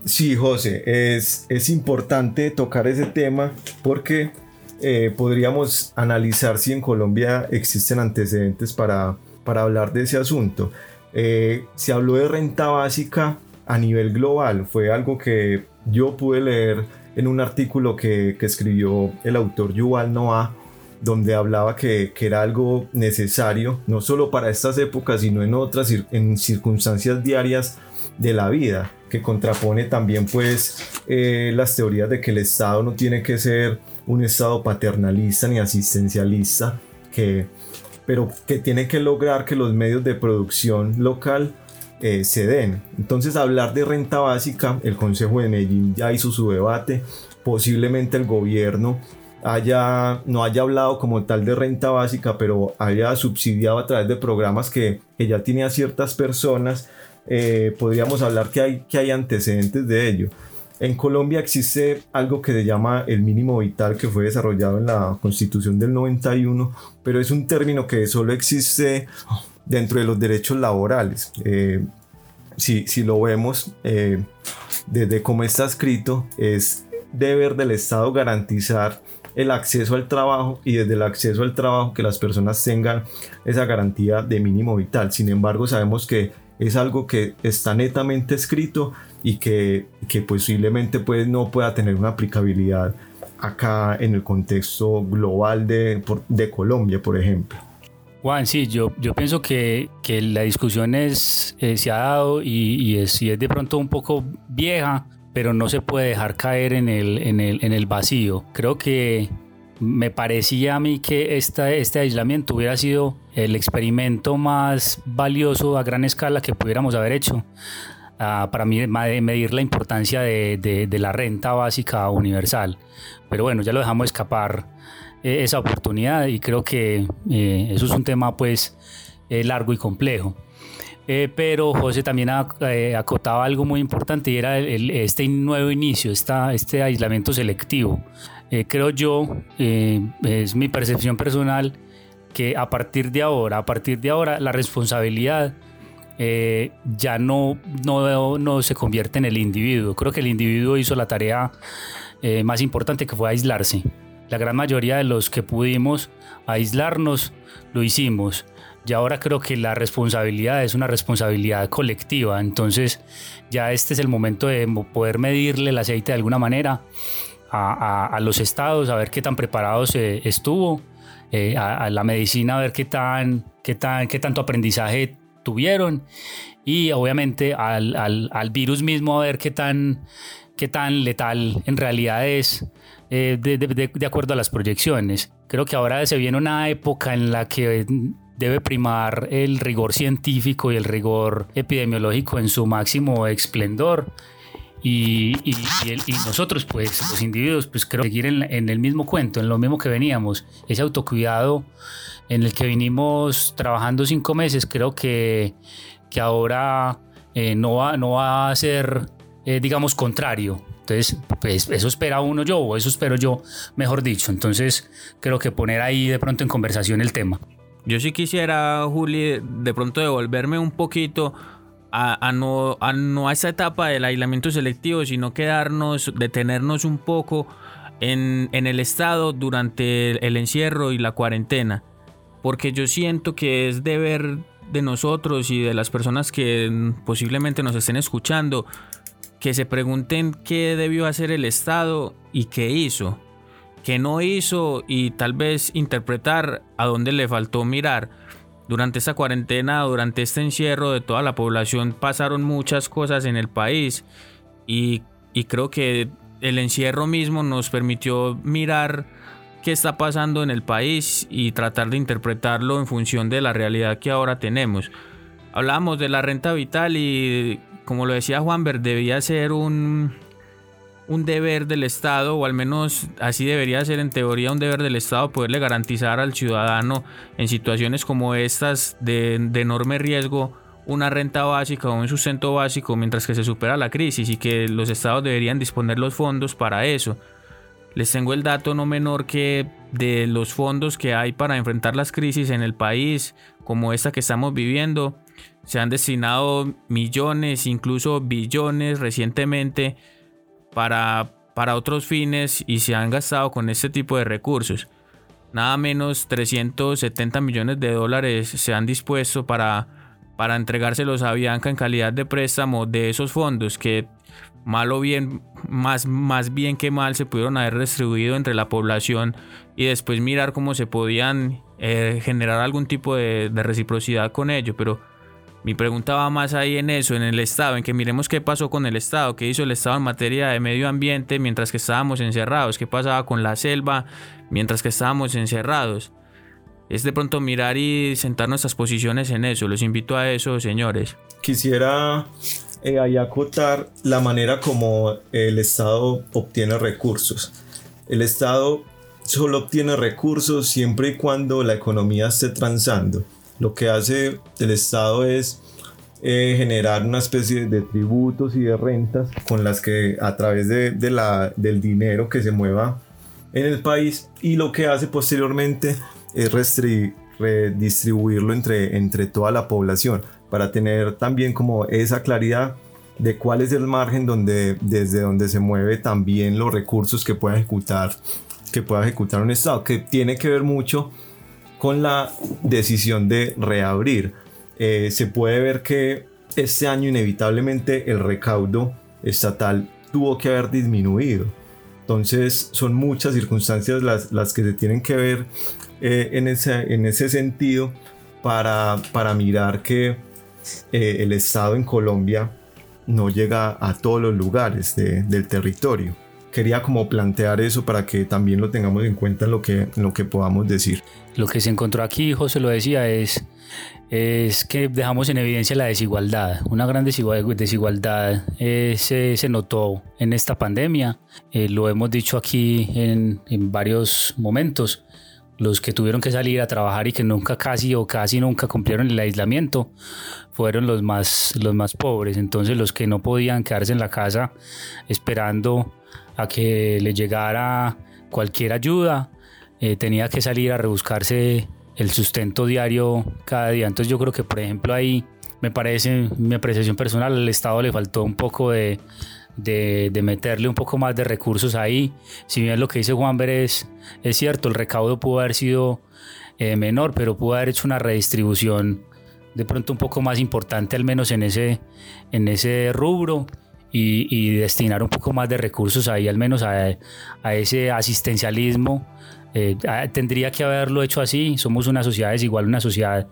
Sí, José, es, es importante tocar ese tema porque eh, podríamos analizar si en Colombia existen antecedentes para, para hablar de ese asunto. Eh, se habló de renta básica a nivel global, fue algo que yo pude leer en un artículo que, que escribió el autor Yuval Noah donde hablaba que, era algo necesario, no solo para estas épocas, sino en otras, en circunstancias diarias de la vida, que contrapone también pues eh, las teorías de que el Estado no tiene que ser un Estado paternalista ni asistencialista, que, pero que tiene que lograr que los medios de producción local eh, se den. Entonces hablar de renta básica, el Consejo de Medellín ya hizo su debate, posiblemente el gobierno haya, no haya hablado como tal de renta básica, pero haya subsidiado a través de programas que, que ya tiene ciertas personas, eh, podríamos hablar que hay, que hay antecedentes de ello. En Colombia existe algo que se llama el mínimo vital que fue desarrollado en la constitución del 91, pero es un término que solo existe dentro de los derechos laborales. Eh, si, si, lo vemos eh, desde cómo está escrito, es deber del Estado garantizar el acceso al trabajo y desde el acceso al trabajo que las personas tengan esa garantía de mínimo vital. Sin embargo, sabemos que es algo que está netamente escrito y que, que posiblemente pues, no pueda tener una aplicabilidad acá en el contexto global de, de Colombia, por ejemplo. Juan, sí, yo, yo pienso que, que la discusión es, eh, se ha dado y, y, es, y es de pronto un poco vieja, pero no se puede dejar caer en el, en el, en el vacío. Creo que me parecía a mí que esta, este aislamiento hubiera sido el experimento más valioso a gran escala que pudiéramos haber hecho uh, para medir la importancia de, de, la renta básica universal. Pero bueno, ya lo dejamos escapar eh, esa oportunidad y creo que eh, eso es un tema pues eh, largo y complejo. Eh, pero José también eh, acotaba algo muy importante y era este nuevo inicio, esta, este aislamiento selectivo. Eh, creo yo, es mi percepción personal, que a partir de ahora, a partir de ahora, la responsabilidad ya no, no, no, se convierte en el individuo. Creo que el individuo hizo la tarea más importante que fue aislarse. La gran mayoría de los que pudimos aislarnos lo hicimos Ya ahora creo que la responsabilidad es una responsabilidad colectiva, entonces ya este es el momento de poder medirle el aceite de alguna manera a, los estados, a ver qué tan preparados estuvo, eh, a, la medicina, a ver qué, tan, qué, tan, qué tanto aprendizaje tuvieron y obviamente al, al, virus mismo a ver qué tan, qué tan letal en realidad es eh, de, de, de, acuerdo a las proyecciones. Creo que ahora se viene una época en la que debe primar el rigor científico y el rigor epidemiológico en su máximo esplendor. Y, nosotros, pues, los individuos, pues creo seguir en, en, el mismo cuento, en lo mismo que veníamos, ese autocuidado en el que vinimos trabajando cinco meses, creo que, que ahora eh, no, va, no va a ser, eh, digamos, contrario. Entonces, pues eso espera uno yo, o eso espero yo, mejor dicho. Entonces, creo que poner ahí de pronto en conversación el tema. Yo sí quisiera, Juli, de pronto devolverme un poquito a, no, a no a esa etapa del aislamiento selectivo, sino quedarnos, detenernos un poco en, en el estado durante el encierro y la cuarentena. Porque yo siento que es deber de nosotros y de las personas que posiblemente nos estén escuchando que se pregunten qué debió hacer el Estado y qué hizo que no hizo y tal vez interpretar a dónde le faltó mirar. Durante esta cuarentena, durante este encierro de toda la población pasaron muchas cosas en el país y, creo que el encierro mismo nos permitió mirar qué está pasando en el país y tratar de interpretarlo en función de la realidad que ahora tenemos. Hablábamos de la renta vital y como lo decía Juanber, debía ser un, un deber del Estado, o al menos así debería ser en teoría un deber del Estado, poderle garantizar al ciudadano en situaciones como estas de, enorme riesgo una renta básica o un sustento básico mientras que se supera la crisis y que los estados deberían disponer los fondos para eso. Les tengo el dato no menor que de los fondos que hay para enfrentar las crisis en el país, como esta que estamos viviendo, se han destinado millones, incluso billones recientemente para, para otros fines y se han gastado con este tipo de recursos. Nada menos 370 millones de dólares se han dispuesto para, para entregárselos a Bianca en calidad de préstamo de esos fondos que mal o bien, más, más bien que mal se pudieron haber distribuido entre la población y después mirar cómo se podían eh, generar algún tipo de, de reciprocidad con ello, pero mi pregunta va más ahí en eso, en el Estado, en que miremos qué pasó con el Estado, qué hizo el Estado en materia de medio ambiente mientras que estábamos encerrados, qué pasaba con la selva mientras que estábamos encerrados. Es de pronto mirar y sentar nuestras posiciones en eso. Los invito a eso, señores. Quisiera eh, ahí acotar la manera como el Estado obtiene recursos. El Estado solo obtiene recursos siempre y cuando la economía esté transando lo que hace el Estado es eh, generar una especie de tributos y de rentas con las que a través de, la, del dinero que se mueva en el país y lo que hace posteriormente es redistribuirlo entre, entre toda la población para tener también como esa claridad de cuál es el margen donde, desde donde se mueve también los recursos que pueda ejecutar que pueda ejecutar un Estado, que tiene que ver mucho con la decisión de reabrir. Eh, se puede ver que este año inevitablemente el recaudo estatal tuvo que haber disminuido. Entonces son muchas circunstancias las, las que se tienen que ver eh, en, ese, en ese sentido para, para mirar que eh, el Estado en Colombia no llega a todos los lugares del territorio quería como plantear eso para que también lo tengamos en cuenta en lo que, lo que podamos decir. Lo que se encontró aquí, José lo decía, es, es que dejamos en evidencia la desigualdad. Una gran desigualdad eh, se, se, notó en esta pandemia. Eh, lo hemos dicho aquí en, en varios momentos los que tuvieron que salir a trabajar y que nunca casi o casi nunca cumplieron el aislamiento fueron los más, los más pobres. Entonces los que no podían quedarse en la casa esperando a que le llegara cualquier ayuda, eh, tenía que salir a rebuscarse el sustento diario cada día. Entonces yo creo que, por ejemplo, ahí me parece, mi apreciación personal, al Estado le faltó un poco de, de, meterle un poco más de recursos ahí. Si bien lo que dice Juan es, es cierto, el recaudo pudo haber sido eh, menor, pero pudo haber hecho una redistribución de pronto un poco más importante, al menos en ese, en ese rubro. Y, destinar un poco más de recursos ahí, al menos a, a ese asistencialismo eh, tendría que haberlo hecho así. Somos una sociedad desigual, una sociedad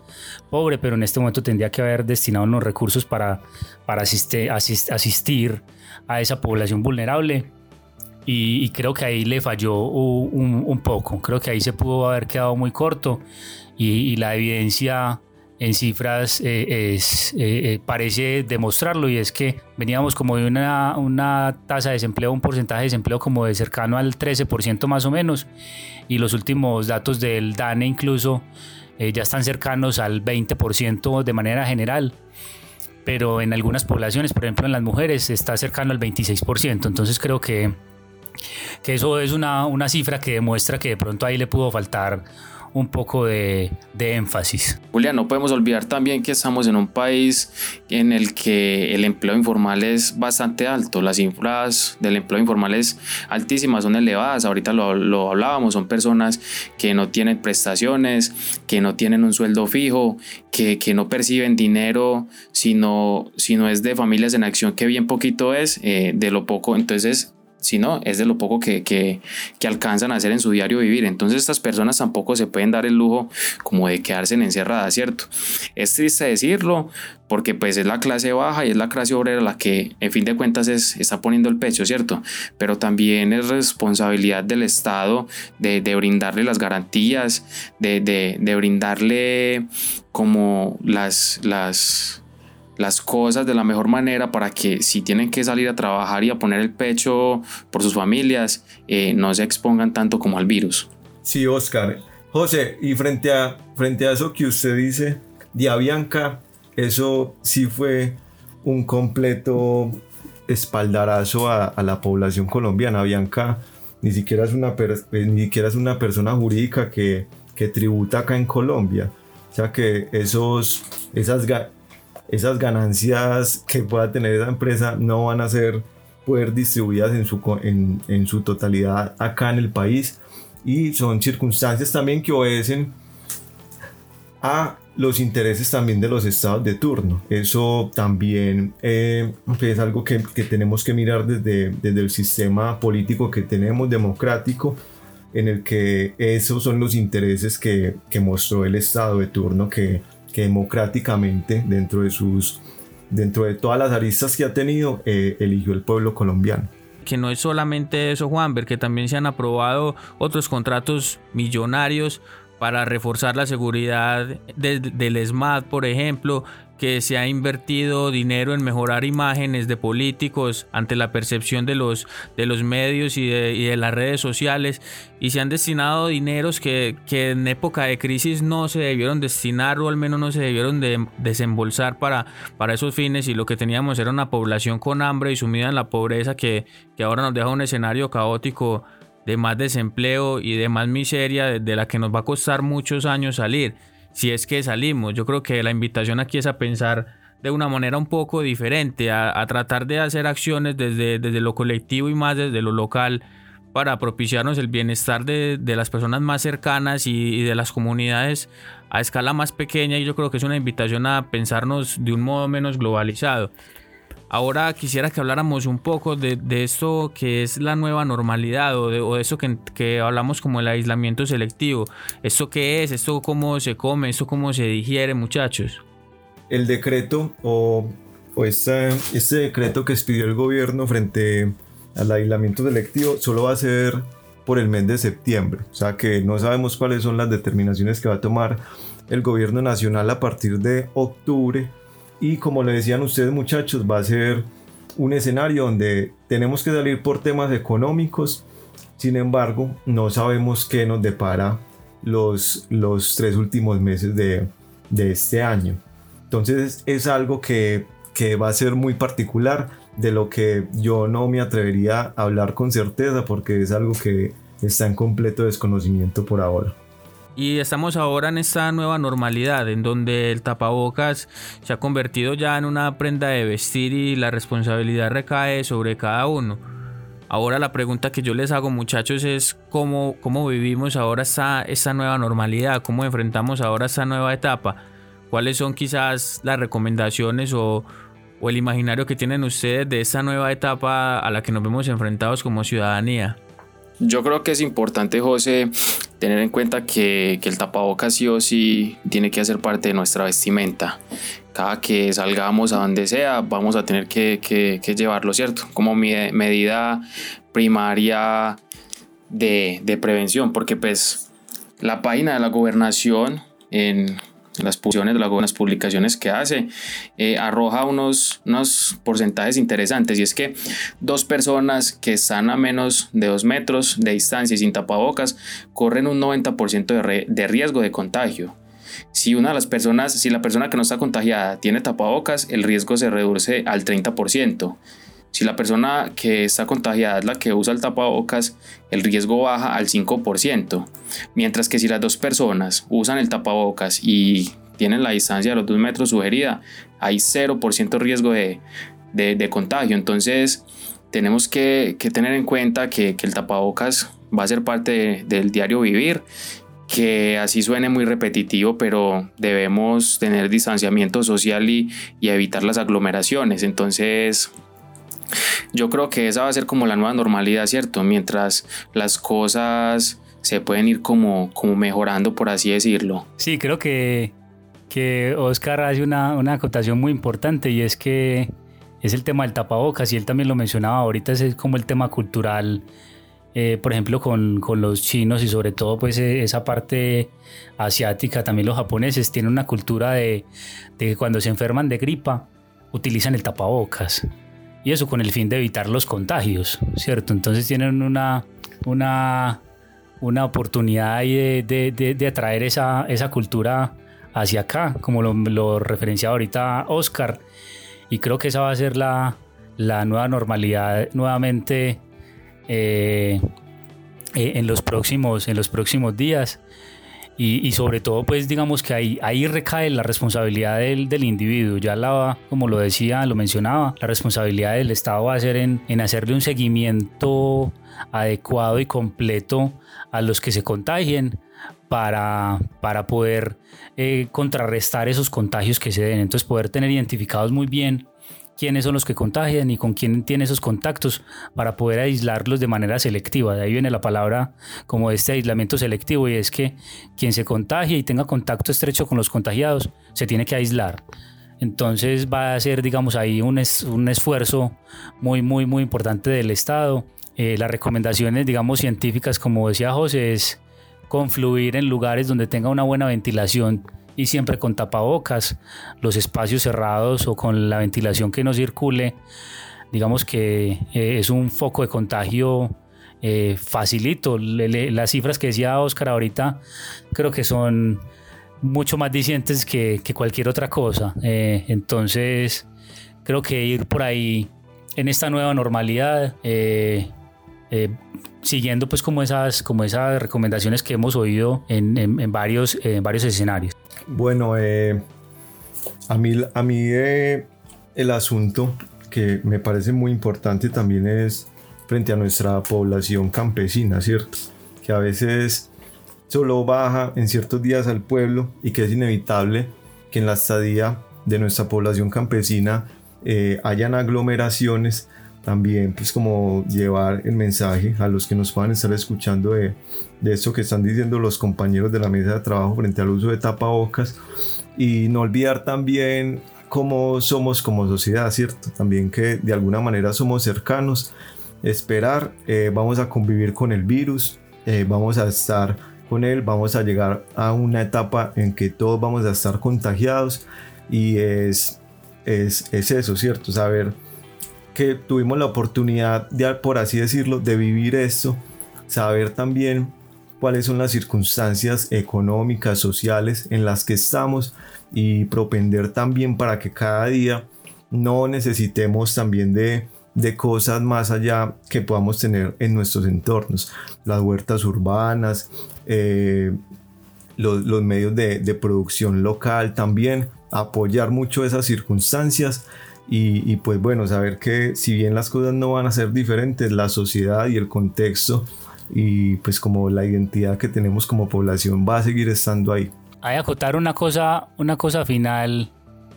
pobre, pero en este momento tendría que haber destinado los recursos para, para asistir a esa población vulnerable. Y, creo que ahí le falló un, poco. Creo que ahí se pudo haber quedado muy corto y, y la evidencia en cifras eh, es, eh, eh, parece demostrarlo y es que veníamos como de una, una tasa de desempleo, un porcentaje de desempleo como de cercano al 13% más o menos y los últimos datos del DANE incluso ya están cercanos al 20% de manera general pero en algunas poblaciones, por ejemplo en las mujeres, está cercano al 26%. Entonces creo que, que eso es una, una cifra que demuestra que de pronto ahí le pudo faltar un poco de, énfasis. Julián, no podemos olvidar también que estamos en un país en el que el empleo informal es bastante alto, las cifras del empleo informal es altísimas, son elevadas, ahorita lo, hablábamos, son personas que no tienen prestaciones, que no tienen un sueldo fijo, que, que no perciben dinero, sino, sino es de familias en acción que bien poquito es, eh, de lo poco, entonces sino es de lo poco que, que, alcanzan a hacer en su diario vivir. Entonces estas personas tampoco se pueden dar el lujo como de quedarse encerradas, ¿cierto? Es triste decirlo porque pues es la clase baja y es la clase obrera la que en fin de cuentas es, está poniendo el pecho, ¿cierto? Pero también es responsabilidad del Estado de, de brindarle las garantías, de, de, de brindarle como las... las las cosas de la mejor manera para que si tienen que salir a trabajar y a poner el pecho por sus familias, eh, no se expongan tanto como al virus. Sí, Oscar. José, y frente a, frente a eso que usted dice de eso sí fue un completo espaldarazo a, la población colombiana. Avianca ni siquiera es una, eh, ni siquiera es una persona jurídica que, que tributa acá en Colombia. O sea que esos, esas, esas ganancias que pueda tener esa empresa no van a ser poder distribuidas en su, en, en su totalidad acá en el país y son circunstancias también que obedecen a los intereses también de los estados de turno. Eso también eh, es algo que, que, tenemos que mirar desde, desde el sistema político que tenemos, democrático, en el que esos son los intereses que, que mostró el estado de turno que que democráticamente dentro de sus dentro de todas las aristas que ha tenido eh, eligió el pueblo colombiano. Que no es solamente eso, Juan, ver que también se han aprobado otros contratos millonarios para reforzar la seguridad del SMAT, por ejemplo, que se ha invertido dinero en mejorar imágenes de políticos ante la percepción de los, de los medios y de, las redes sociales y se han destinado dineros que, que, en época de crisis no se debieron destinar o al menos no se debieron de desembolsar para, para esos fines y lo que teníamos era una población con hambre y sumida en la pobreza que, que ahora nos deja un escenario caótico de más desempleo y de más miseria de la que nos va a costar muchos años salir si es que salimos. Yo creo que la invitación aquí es a pensar de una manera un poco diferente, a, tratar de hacer acciones desde, desde, lo colectivo y más desde lo local para propiciarnos el bienestar de, las personas más cercanas y, de las comunidades a escala más pequeña y yo creo que es una invitación a pensarnos de un modo menos globalizado. Ahora quisiera que habláramos un poco de, esto que es la nueva normalidad o de, eso que, hablamos como el aislamiento selectivo. ¿Esto qué es? ¿Esto cómo se come? ¿Esto cómo se digiere, muchachos? El decreto o, este, decreto que expidió el gobierno frente al aislamiento selectivo solo va a ser por el mes de septiembre. O sea que no sabemos cuáles son las determinaciones que va a tomar el gobierno nacional a partir de octubre y como le decían ustedes muchachos, va a ser un escenario donde tenemos que salir por temas económicos. Sin embargo, no sabemos qué nos depara los, los tres últimos meses de, de este año. Entonces es algo que, que va a ser muy particular, de lo que yo no me atrevería a hablar con certeza porque es algo que está en completo desconocimiento por ahora. Y estamos ahora en esta nueva normalidad en donde el tapabocas se ha convertido ya en una prenda de vestir y la responsabilidad recae sobre cada uno. Ahora la pregunta que yo les hago muchachos es cómo, cómo vivimos ahora esta, esta nueva normalidad, cómo enfrentamos ahora esta nueva etapa, cuáles son quizás las recomendaciones o, o el imaginario que tienen ustedes de esta nueva etapa a la que nos vemos enfrentados como ciudadanía. Yo creo que es importante, José, tener en cuenta que, el tapabocas sí o sí tiene que hacer parte de nuestra vestimenta. Cada que salgamos a donde sea, vamos a tener que, llevarlo, ¿cierto? Como medida primaria de, de prevención, porque pues la página de la gobernación en las publicaciones, las publicaciones que hace, eh, arroja unos, unos porcentajes interesantes. Y es que dos personas que están a menos de dos metros de distancia y sin tapabocas corren un 90% de, de riesgo de contagio. Si una de las personas, si la persona que no está contagiada tiene tapabocas, el riesgo se reduce al 30%. Si la persona que está contagiada es la que usa el tapabocas, el riesgo baja al 5%. Mientras que si las dos personas usan el tapabocas y tienen la distancia de los 2 metros sugerida, hay 0% riesgo de, contagio. Entonces tenemos que, tener en cuenta que, el tapabocas va a ser parte del diario vivir que así suene muy repetitivo, pero debemos tener distanciamiento social y, y evitar las aglomeraciones. Entonces, yo creo que esa va a ser como la nueva normalidad, ¿cierto? Mientras las cosas se pueden ir como, como mejorando, por así decirlo. Sí, creo que, que Oscar hace una, una acotación muy importante y es que es el tema del tapabocas y él también lo mencionaba ahorita, es como el tema cultural. Eh, por ejemplo, con, con, los chinos y sobre todo pues e, esa parte asiática, también los japoneses tienen una cultura de, de que cuando se enferman de gripa utilizan el tapabocas y eso con el fin de evitar los contagios, ¿cierto? Entonces tienen una, una, una oportunidad de, de, de, atraer esa, esa, cultura hacia acá, como lo, lo referenciaba ahorita Oscar, y creo que esa va a ser la, la nueva normalidad nuevamente eh, eh, en, los próximos, en los próximos días. Y, sobre todo, pues digamos que ahí, ahí recae la responsabilidad del, del, individuo. Ya la, como lo decía, lo mencionaba, la responsabilidad del Estado va a ser en, en hacerle un seguimiento adecuado y completo a los que se contagien para, para poder eh, contrarrestar esos contagios que se den. Entonces poder tener identificados muy bien quiénes son los que contagian y con quién tiene esos contactos para poder aislarlos de manera selectiva. De ahí viene la palabra como este aislamiento selectivo y es que quien se contagie y tenga contacto estrecho con los contagiados se tiene que aislar. Entonces va a ser, digamos, ahí un, un esfuerzo muy, muy, muy importante del Estado. Eh, las recomendaciones, digamos, científicas, como decía José, es confluir en lugares donde tenga una buena ventilación y siempre con tapabocas, los espacios cerrados o con la ventilación que no circule, digamos que eh, es un foco de contagio eh, facilito. las cifras que decía Oscar ahorita creo que son mucho más dicientes que, cualquier otra cosa. Eh, entonces creo que ir por ahí en esta nueva normalidad siguiendo pues como esas, como esas recomendaciones que hemos oído en, en, varios, en varios escenarios. Bueno, eh, a mí, a mí eh, el asunto que me parece muy importante también es frente a nuestra población campesina, ¿cierto? Que a veces solo baja en ciertos días al pueblo y que es inevitable que en la estadía de nuestra población campesina eh, hayan aglomeraciones también pues como llevar el mensaje a los que nos puedan estar escuchando de, de esto que están diciendo los compañeros de la mesa de trabajo frente al uso de tapabocas y no olvidar también cómo somos como sociedad, ¿cierto? También que de alguna manera somos cercanos, esperar, eh, vamos a convivir con el virus, eh, vamos a estar con él, vamos a llegar a una etapa en que todos vamos a estar contagiados y es, es, es eso, ¿cierto? Saber que tuvimos la oportunidad de, por así decirlo, de vivir esto, saber también cuáles son las circunstancias económicas, sociales en las que estamos y propender también para que cada día no necesitemos también de, de cosas más allá que podamos tener en nuestros entornos, las huertas urbanas, eh, los, los, medios de, de producción local también, apoyar mucho esas circunstancias Y, y, pues bueno, saber que si bien las cosas no van a ser diferentes, la sociedad y el contexto y pues como la identidad que tenemos como población va a seguir estando ahí. Hay acotar una cosa, una cosa final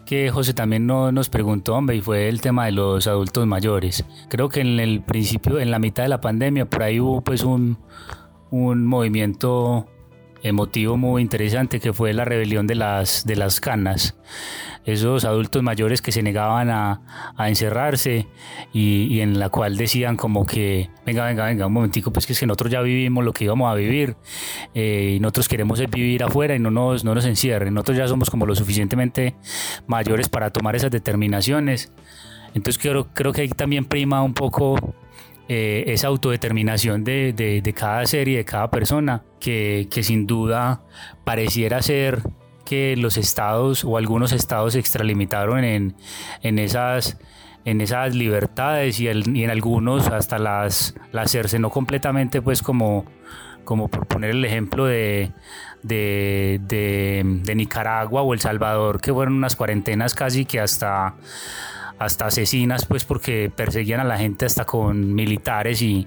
que José también no, nos preguntó, hombre, y fue el tema de los adultos mayores. Creo que en el principio, en la mitad de la pandemia, por ahí hubo pues un, un movimiento emotivo muy interesante que fue la rebelión de las, de las canas. Esos adultos mayores que se negaban a, encerrarse y, en la cual decían como que, venga, venga, venga, un momentico, pues que es que nosotros ya vivimos lo que íbamos a vivir eh, y nosotros queremos vivir afuera y no nos, no nos encierren. Nosotros ya somos como lo suficientemente mayores para tomar esas determinaciones. Entonces creo, creo que ahí también prima un poco eh, esa autodeterminación de, de, cada serie, de cada persona, que, que, sin duda pareciera ser que los estados o algunos estados se extralimitaron en, en esas en esas libertades y, y, en algunos hasta las, las cercenó completamente pues como, como por poner el ejemplo de, de, de, de Nicaragua o El Salvador que fueron unas cuarentenas casi que hasta hasta asesinas, pues porque perseguían a la gente hasta con militares y,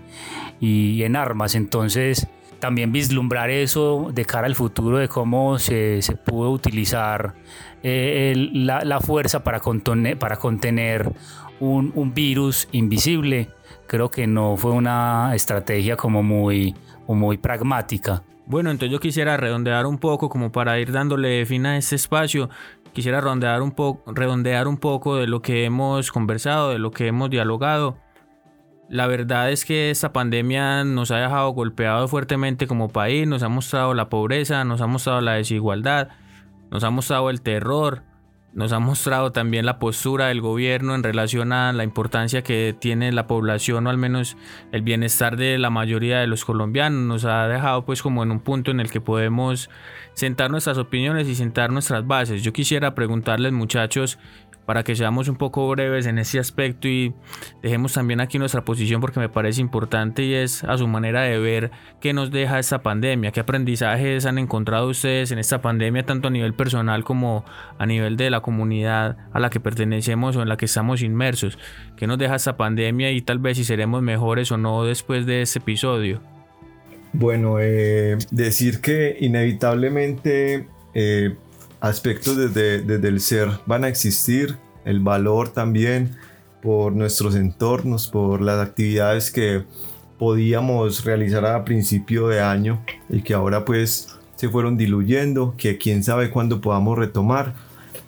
en armas. Entonces, también vislumbrar eso de cara al futuro, de cómo se, pudo utilizar eh, la, fuerza para contener, para contener un, un, virus invisible, creo que no fue una estrategia como muy, muy pragmática. Bueno, entonces yo quisiera redondear un poco como para ir dándole fin a este espacio quisiera redondear un, poco, redondear un poco de lo que hemos conversado, de lo que hemos dialogado. La verdad es que esta pandemia nos ha dejado golpeado fuertemente como país, nos ha mostrado la pobreza, nos ha mostrado la desigualdad, nos ha mostrado el terror, nos ha mostrado también la postura del gobierno en relación a la importancia que tiene la población o al menos el bienestar de la mayoría de los colombianos. Nos ha dejado pues como en un punto en el que podemos sentar nuestras opiniones y sentar nuestras bases. Yo quisiera preguntarles muchachos para que seamos un poco breves en ese aspecto y dejemos también aquí nuestra posición porque me parece importante y es a su manera de ver qué nos deja esta pandemia, qué aprendizajes han encontrado ustedes en esta pandemia tanto a nivel personal como a nivel de la comunidad a la que pertenecemos o en la que estamos inmersos, qué nos deja esta pandemia y tal vez si seremos mejores o no después de este episodio. Bueno, eh, decir que inevitablemente eh, aspectos desde, desde el ser van a existir, el valor también por nuestros entornos, por las actividades que podíamos realizar a principio de año y que ahora pues se fueron diluyendo, que quién sabe cuándo podamos retomar.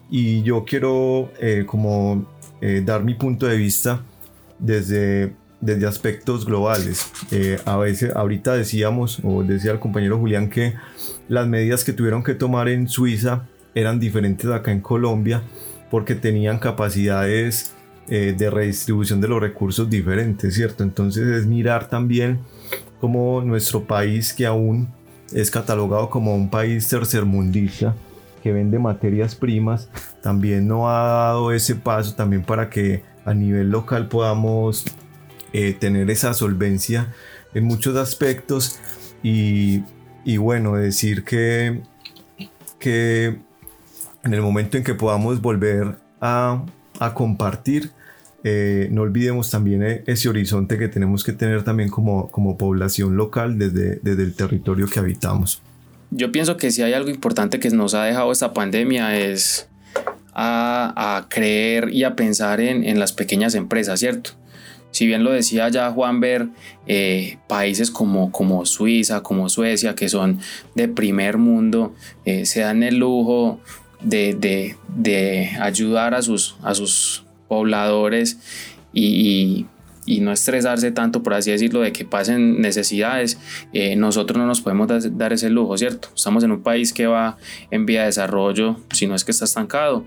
Y yo quiero eh, como eh, dar mi punto de vista desde, desde aspectos globales. Eh, a veces, ahorita decíamos, o decía el compañero Julián, que las medidas que tuvieron que tomar en Suiza eran diferentes acá en Colombia porque tenían capacidades eh, de redistribución de los recursos diferentes, ¿cierto? Entonces es mirar también cómo nuestro país, que aún es catalogado como un país tercermundista, que vende materias primas, también no ha dado ese paso también para que a nivel local podamos eh, tener esa solvencia en muchos aspectos y, y bueno, decir que, que en el momento en que podamos volver a, compartir, eh, no olvidemos también eh, ese horizonte que tenemos que tener también como, como población local desde, desde el territorio que habitamos. Yo pienso que si hay algo importante que nos ha dejado esta pandemia es a, creer y a pensar en, las pequeñas empresas, ¿cierto? Si bien lo decía ya Juan Ver, eh, países como, como Suiza, como Suecia, que son de primer mundo, se dan el lujo de, ayudar a sus, a sus pobladores y, no estresarse tanto, por así decirlo, de que pasen necesidades, eh, nosotros no nos podemos dar ese lujo, ¿cierto? Estamos en un país que va en vía de desarrollo, si no es que está estancado.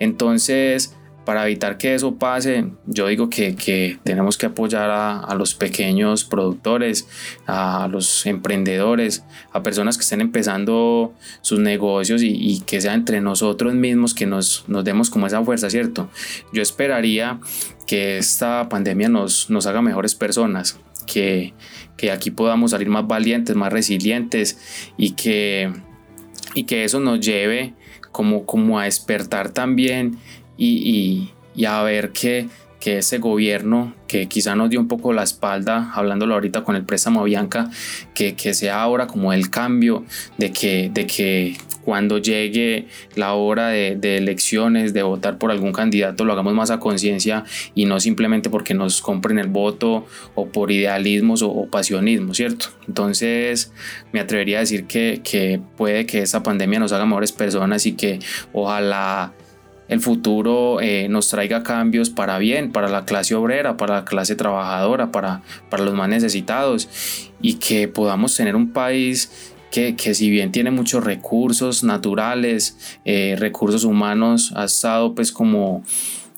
Entonces, para evitar que eso pase, yo digo que, tenemos que apoyar a, los pequeños productores, a los emprendedores, a personas que estén empezando sus negocios y, que sea entre nosotros mismos que nos, nos, demos como esa fuerza, ¿cierto? Yo esperaría que esta pandemia nos, nos haga mejores personas, que, que aquí podamos salir más valientes, más resilientes y que, y que eso nos lleve como, como a despertar también y, y a ver que que ese gobierno que quizá nos dio un poco la espalda, hablándolo ahorita con el préstamo a Bianca, que, que sea ahora como el cambio de que, de que cuando llegue la hora de, elecciones, de votar por algún candidato, lo hagamos más a conciencia y no simplemente porque nos compren el voto o por idealismos o, o, pasionismo, ¿cierto? Entonces me atrevería a decir que, que puede que esta pandemia nos haga mejores personas y que ojalá el futuro eh, nos traiga cambios para bien, para la clase obrera, para la clase trabajadora, para, para los más necesitados y que podamos tener un país que, que si bien tiene muchos recursos naturales, eh, recursos humanos, ha estado pues como,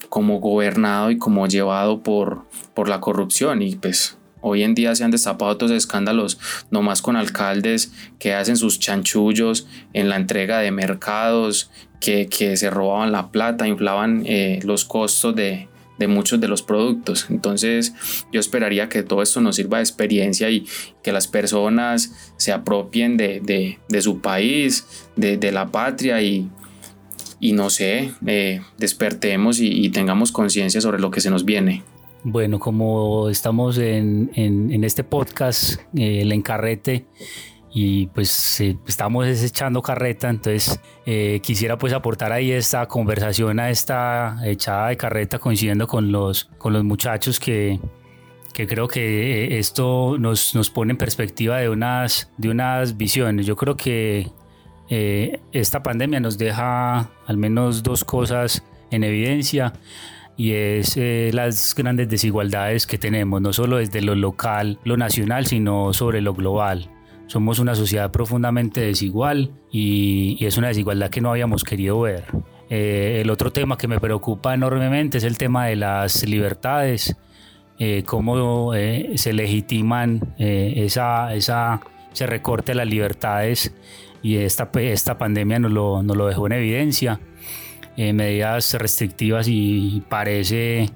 como gobernado y como llevado por, por la corrupción y pues Hoy en día se han destapado otros escándalos, nomás con alcaldes que hacen sus chanchullos en la entrega de mercados, que, se robaban la plata, inflaban eh, los costos de, muchos de los productos. Entonces yo esperaría que todo esto nos sirva de experiencia y que las personas se apropien de, su país, de, la patria y, no sé, eh, despertemos y, tengamos conciencia sobre lo que se nos viene. Bueno, como estamos en este podcast, eh, el encarrete, y pues eh, estamos echando carreta, entonces eh, quisiera pues aportar ahí esta conversación a esta echada de carreta coincidiendo con los, con los muchachos que, que creo que eh, esto nos, nos pone en perspectiva de unas, de unas visiones. Yo creo que esta pandemia nos deja al menos dos cosas en evidencia y es las grandes desigualdades que tenemos, no solo desde lo local, lo nacional, sino sobre lo global. Somos una sociedad profundamente desigual y, es una desigualdad que no habíamos querido ver. Eh, el otro tema que me preocupa enormemente es el tema de las libertades, eh, cómo eh, se legitiman esa, esa, ese recorte de las libertades y esta, esta pandemia nos lo, nos lo dejó en evidencia. Medidas restrictivas y parece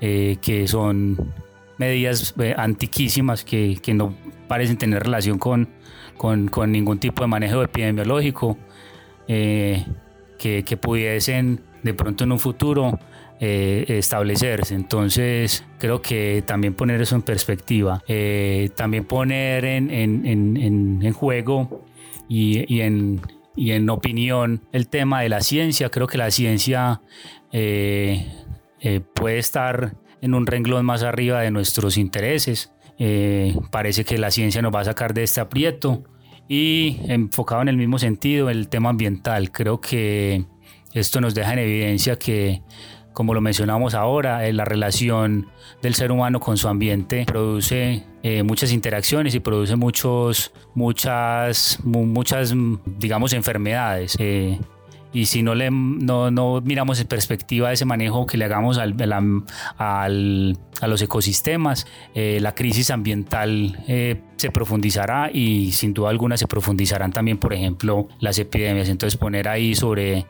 que son medidas antiquísimas que, que, no parecen tener relación con, con, ningún tipo de manejo epidemiológico, que, que, pudiesen de pronto en un futuro establecerse. Entonces creo que también poner eso en perspectiva, también poner en, en, en, en juego y, y en y en opinión el tema de la ciencia. Creo que la ciencia eh, eh, puede estar en un renglón más arriba de nuestros intereses. Eh, parece que la ciencia nos va a sacar de este aprieto. Y enfocado en el mismo sentido, el tema ambiental. Creo que esto nos deja en evidencia que como lo mencionamos ahora, eh, la relación del ser humano con su ambiente produce eh, muchas interacciones y produce muchos, muchas, muchas, digamos, enfermedades. Eh, y si no, le, no, no, miramos en perspectiva ese manejo que le hagamos al, al, a los ecosistemas, eh, la crisis ambiental eh, se profundizará y sin duda alguna se profundizarán también, por ejemplo, las epidemias. Entonces poner ahí sobre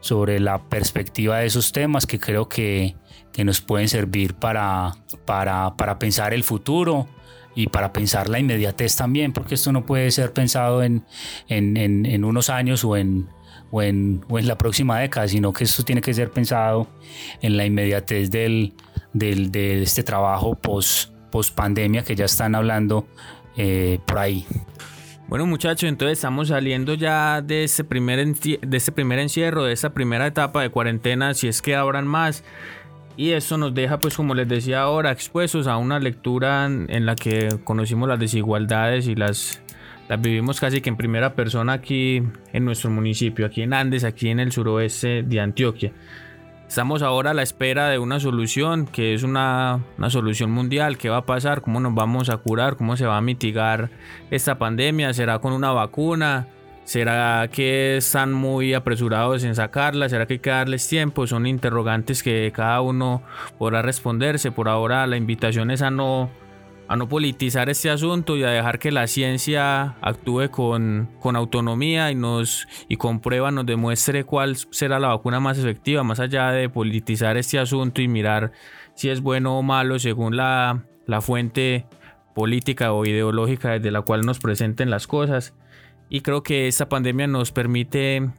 sobre la perspectiva de esos temas que creo que, que nos pueden servir para, para, para, pensar el futuro y para pensar la inmediatez también, porque esto no puede ser pensado en, en, en, en unos años o en, o en, o en, la próxima década, sino que esto tiene que ser pensado en la inmediatez del, del, de este trabajo post, post pandemia que ya están hablando eh, por ahí. Bueno muchachos, entonces estamos saliendo ya de este, primer de este primer encierro, de esta primera etapa de cuarentena, si es que habrán más. Y esto nos deja, pues como les decía ahora, expuestos a una lectura en la que conocimos las desigualdades y las, las vivimos casi que en primera persona aquí en nuestro municipio, aquí en Andes, aquí en el suroeste de Antioquia. Estamos ahora a la espera de una solución, que es una, una, solución mundial. ¿Qué va a pasar? ¿Cómo nos vamos a curar? ¿Cómo se va a mitigar esta pandemia? ¿Será con una vacuna? ¿Será que están muy apresurados en sacarla? ¿Será que hay que darles tiempo? Son interrogantes que cada uno podrá responderse. Por ahora la invitación es a no a no politizar este asunto y a dejar que la ciencia actúe con, con, autonomía y nos y con prueba nos demuestre cuál será la vacuna más efectiva, más allá de politizar este asunto y mirar si es bueno o malo según la, la fuente política o ideológica desde la cual nos presenten las cosas. Y creo que esta pandemia nos permite,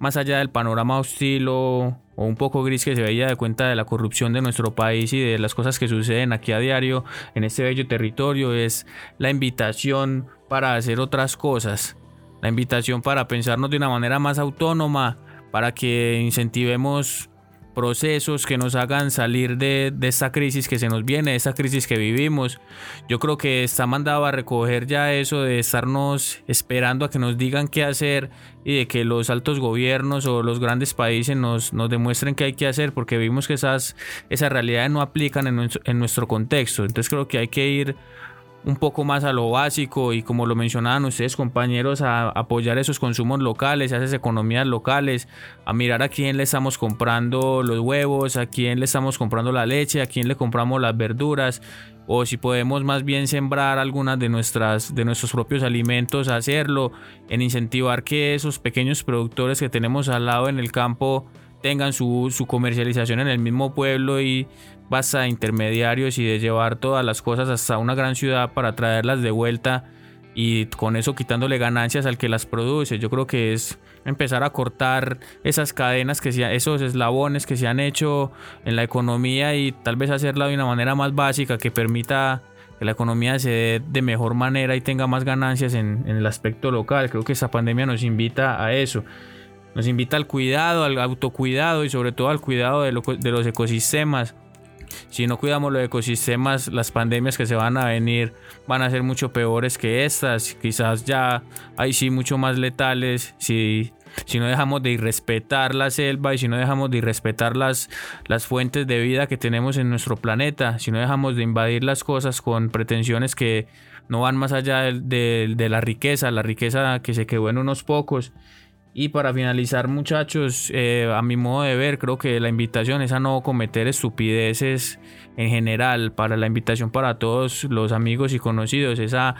más allá del panorama hostil o, o un poco gris que se veía de cuenta de la corrupción de nuestro país y de las cosas que suceden aquí a diario en este bello territorio es la invitación para hacer otras cosas, la invitación para pensarnos de una manera más autónoma, para que incentivemos procesos que nos hagan salir de, esta crisis que se nos viene, de esta crisis que vivimos. Yo creo que está mandado a recoger ya eso de estarnos esperando a que nos digan qué hacer y de que los altos gobiernos o los grandes países nos, demuestren qué hay que hacer porque vimos que esas, esas realidades no aplican en en nuestro contexto. Entonces creo que hay que ir un poco más a lo básico y como lo mencionaban ustedes compañeros, a apoyar esos consumos locales, esas economías locales, a mirar a quién le estamos comprando los huevos, a quién le estamos comprando la leche, a quién le compramos las verduras o si podemos más bien sembrar algunas de nuestras de nuestros propios alimentos, hacerlo, en incentivar que esos pequeños productores que tenemos al lado en el campo tengan su, su comercialización en el mismo pueblo y basta de intermediarios y de llevar todas las cosas hasta una gran ciudad para traerlas de vuelta y con eso quitándole ganancias al que las produce. Yo creo que es empezar a cortar esas cadenas, que se, esos eslabones que se han hecho en la economía y tal vez hacerla de una manera más básica que permita que la economía se dé de mejor manera y tenga más ganancias en, el aspecto local. Creo que esta pandemia nos invita a eso. Nos invita al cuidado, al autocuidado y sobre todo al cuidado de, de los ecosistemas si no cuidamos los ecosistemas, las pandemias que se van a venir van a ser mucho peores que estas. Quizás ya hay sí mucho más letales. Si, si no dejamos de irrespetar la selva y si no dejamos de irrespetar las, las fuentes de vida que tenemos en nuestro planeta, si no dejamos de invadir las cosas con pretensiones que no van más allá de, de la riqueza, la riqueza que se quedó en unos pocos y para finalizar, muchachos, eh, a mi modo de ver, creo que la invitación es a no cometer estupideces en general. Para la invitación para todos los amigos y conocidos es a,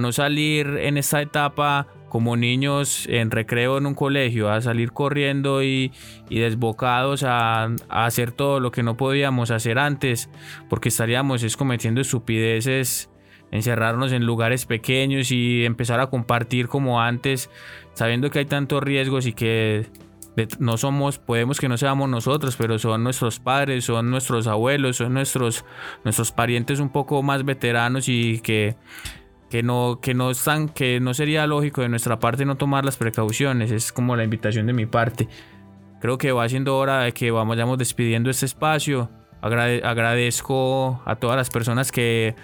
no salir en esta etapa como niños en recreo en un colegio, a salir corriendo y, desbocados a, a, hacer todo lo que no podíamos hacer antes, porque estaríamos es cometiendo estupideces encerrarnos en lugares pequeños y empezar a compartir como antes, sabiendo que hay tantos riesgos y que no somos, podemos que no seamos nosotros, pero son nuestros padres, son nuestros abuelos, son nuestros, nuestros parientes un poco más veteranos y que, que no, que no están, que no sería lógico de nuestra parte no tomar las precauciones. Es como la invitación de mi parte. Creo que va siendo hora de que vayamos despidiendo este espacio. agradezco a todas las personas que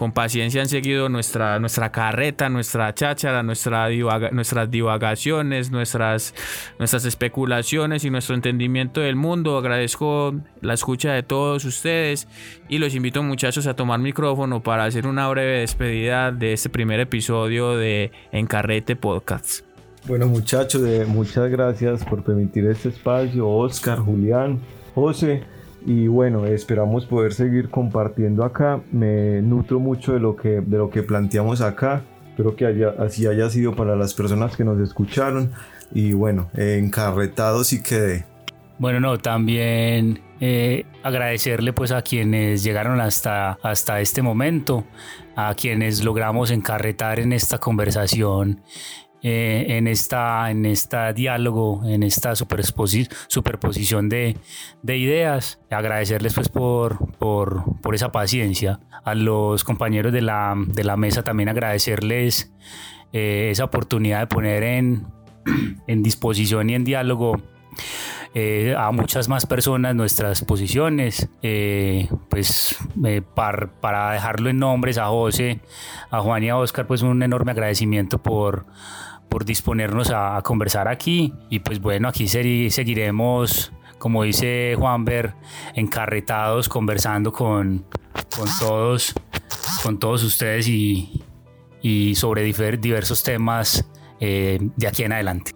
con paciencia han seguido nuestra, nuestra carreta, nuestra cháchara, nuestra nuestras divagaciones, nuestras, nuestras especulaciones y nuestro entendimiento del mundo. Agradezco la escucha de todos ustedes y los invito muchachos a tomar micrófono para hacer una breve despedida de este primer episodio de Encarrete Podcast. Bueno muchachos, muchas gracias por permitir este espacio. Oscar, Julián, José. Y bueno, esperamos poder seguir compartiendo acá. Me nutro mucho de lo que, de lo que planteamos acá. Espero que haya, así haya sido para las personas que nos escucharon. Y bueno, encarretado sí quedé. Bueno, no, también eh, agradecerle pues a quienes llegaron hasta, hasta este momento, a quienes logramos encarretar en esta conversación eh, en, esta, en este diálogo, en esta superposición de, de, ideas. Agradecerles pues por, por, por, esa paciencia. A los compañeros de la, de la mesa también agradecerles eh, esa oportunidad de poner en, en disposición y en diálogo eh, a muchas más personas nuestras posiciones. pues para, para, dejarlo en nombres a José, a Juan y a Oscar, pues un enorme agradecimiento por, por disponernos a, conversar aquí. Y pues bueno, aquí seguiremos, como dice Juanber, encarretados, conversando con, con, todos, con todos ustedes y, y sobre diversos temas eh, de aquí en adelante.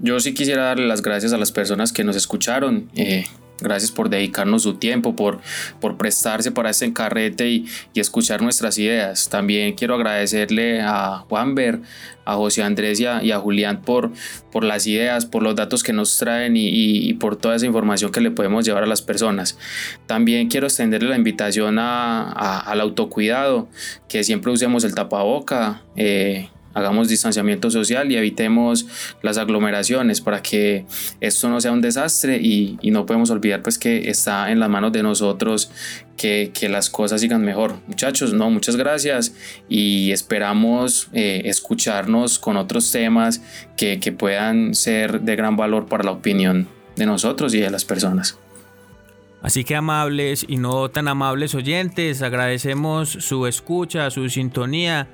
Yo sí quisiera darle las gracias a las personas que nos escucharon. Eh, Gracias por dedicarnos su tiempo, por, por prestarse para este encarrete y, y escuchar nuestras ideas. También quiero agradecerle a Juanber, a José Andrés y a, Julián por, por las ideas, por los datos que nos traen y, y, por toda esa información que le podemos llevar a las personas. También quiero extenderle la invitación a, al autocuidado, que siempre usemos el tapaboca. Eh, hagamos distanciamiento social y evitemos las aglomeraciones para que esto no sea un desastre y, no podemos olvidar pues que está en las manos de nosotros que, las cosas sigan mejor. Muchachos, no, muchas gracias y esperamos eh, escucharnos con otros temas que, que puedan ser de gran valor para la opinión de nosotros y de las personas. Así que amables y no tan amables oyentes, agradecemos su escucha, su sintonía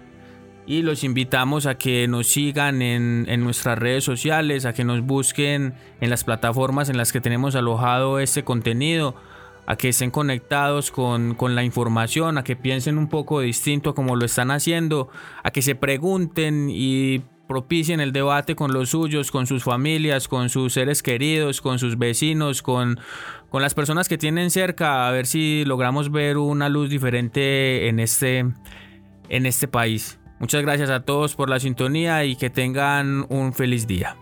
y los invitamos a que nos sigan en, nuestras redes sociales, a que nos busquen en las plataformas en las que tenemos alojado este contenido, a que estén conectados con, con la información, a que piensen un poco distinto a como lo están haciendo, a que se pregunten y propicien el debate con los suyos, con sus familias, con sus seres queridos, con sus vecinos, con, con las personas que tienen cerca, a ver si logramos ver una luz diferente en este, en este país. Muchas gracias a todos por la sintonía y que tengan un feliz día.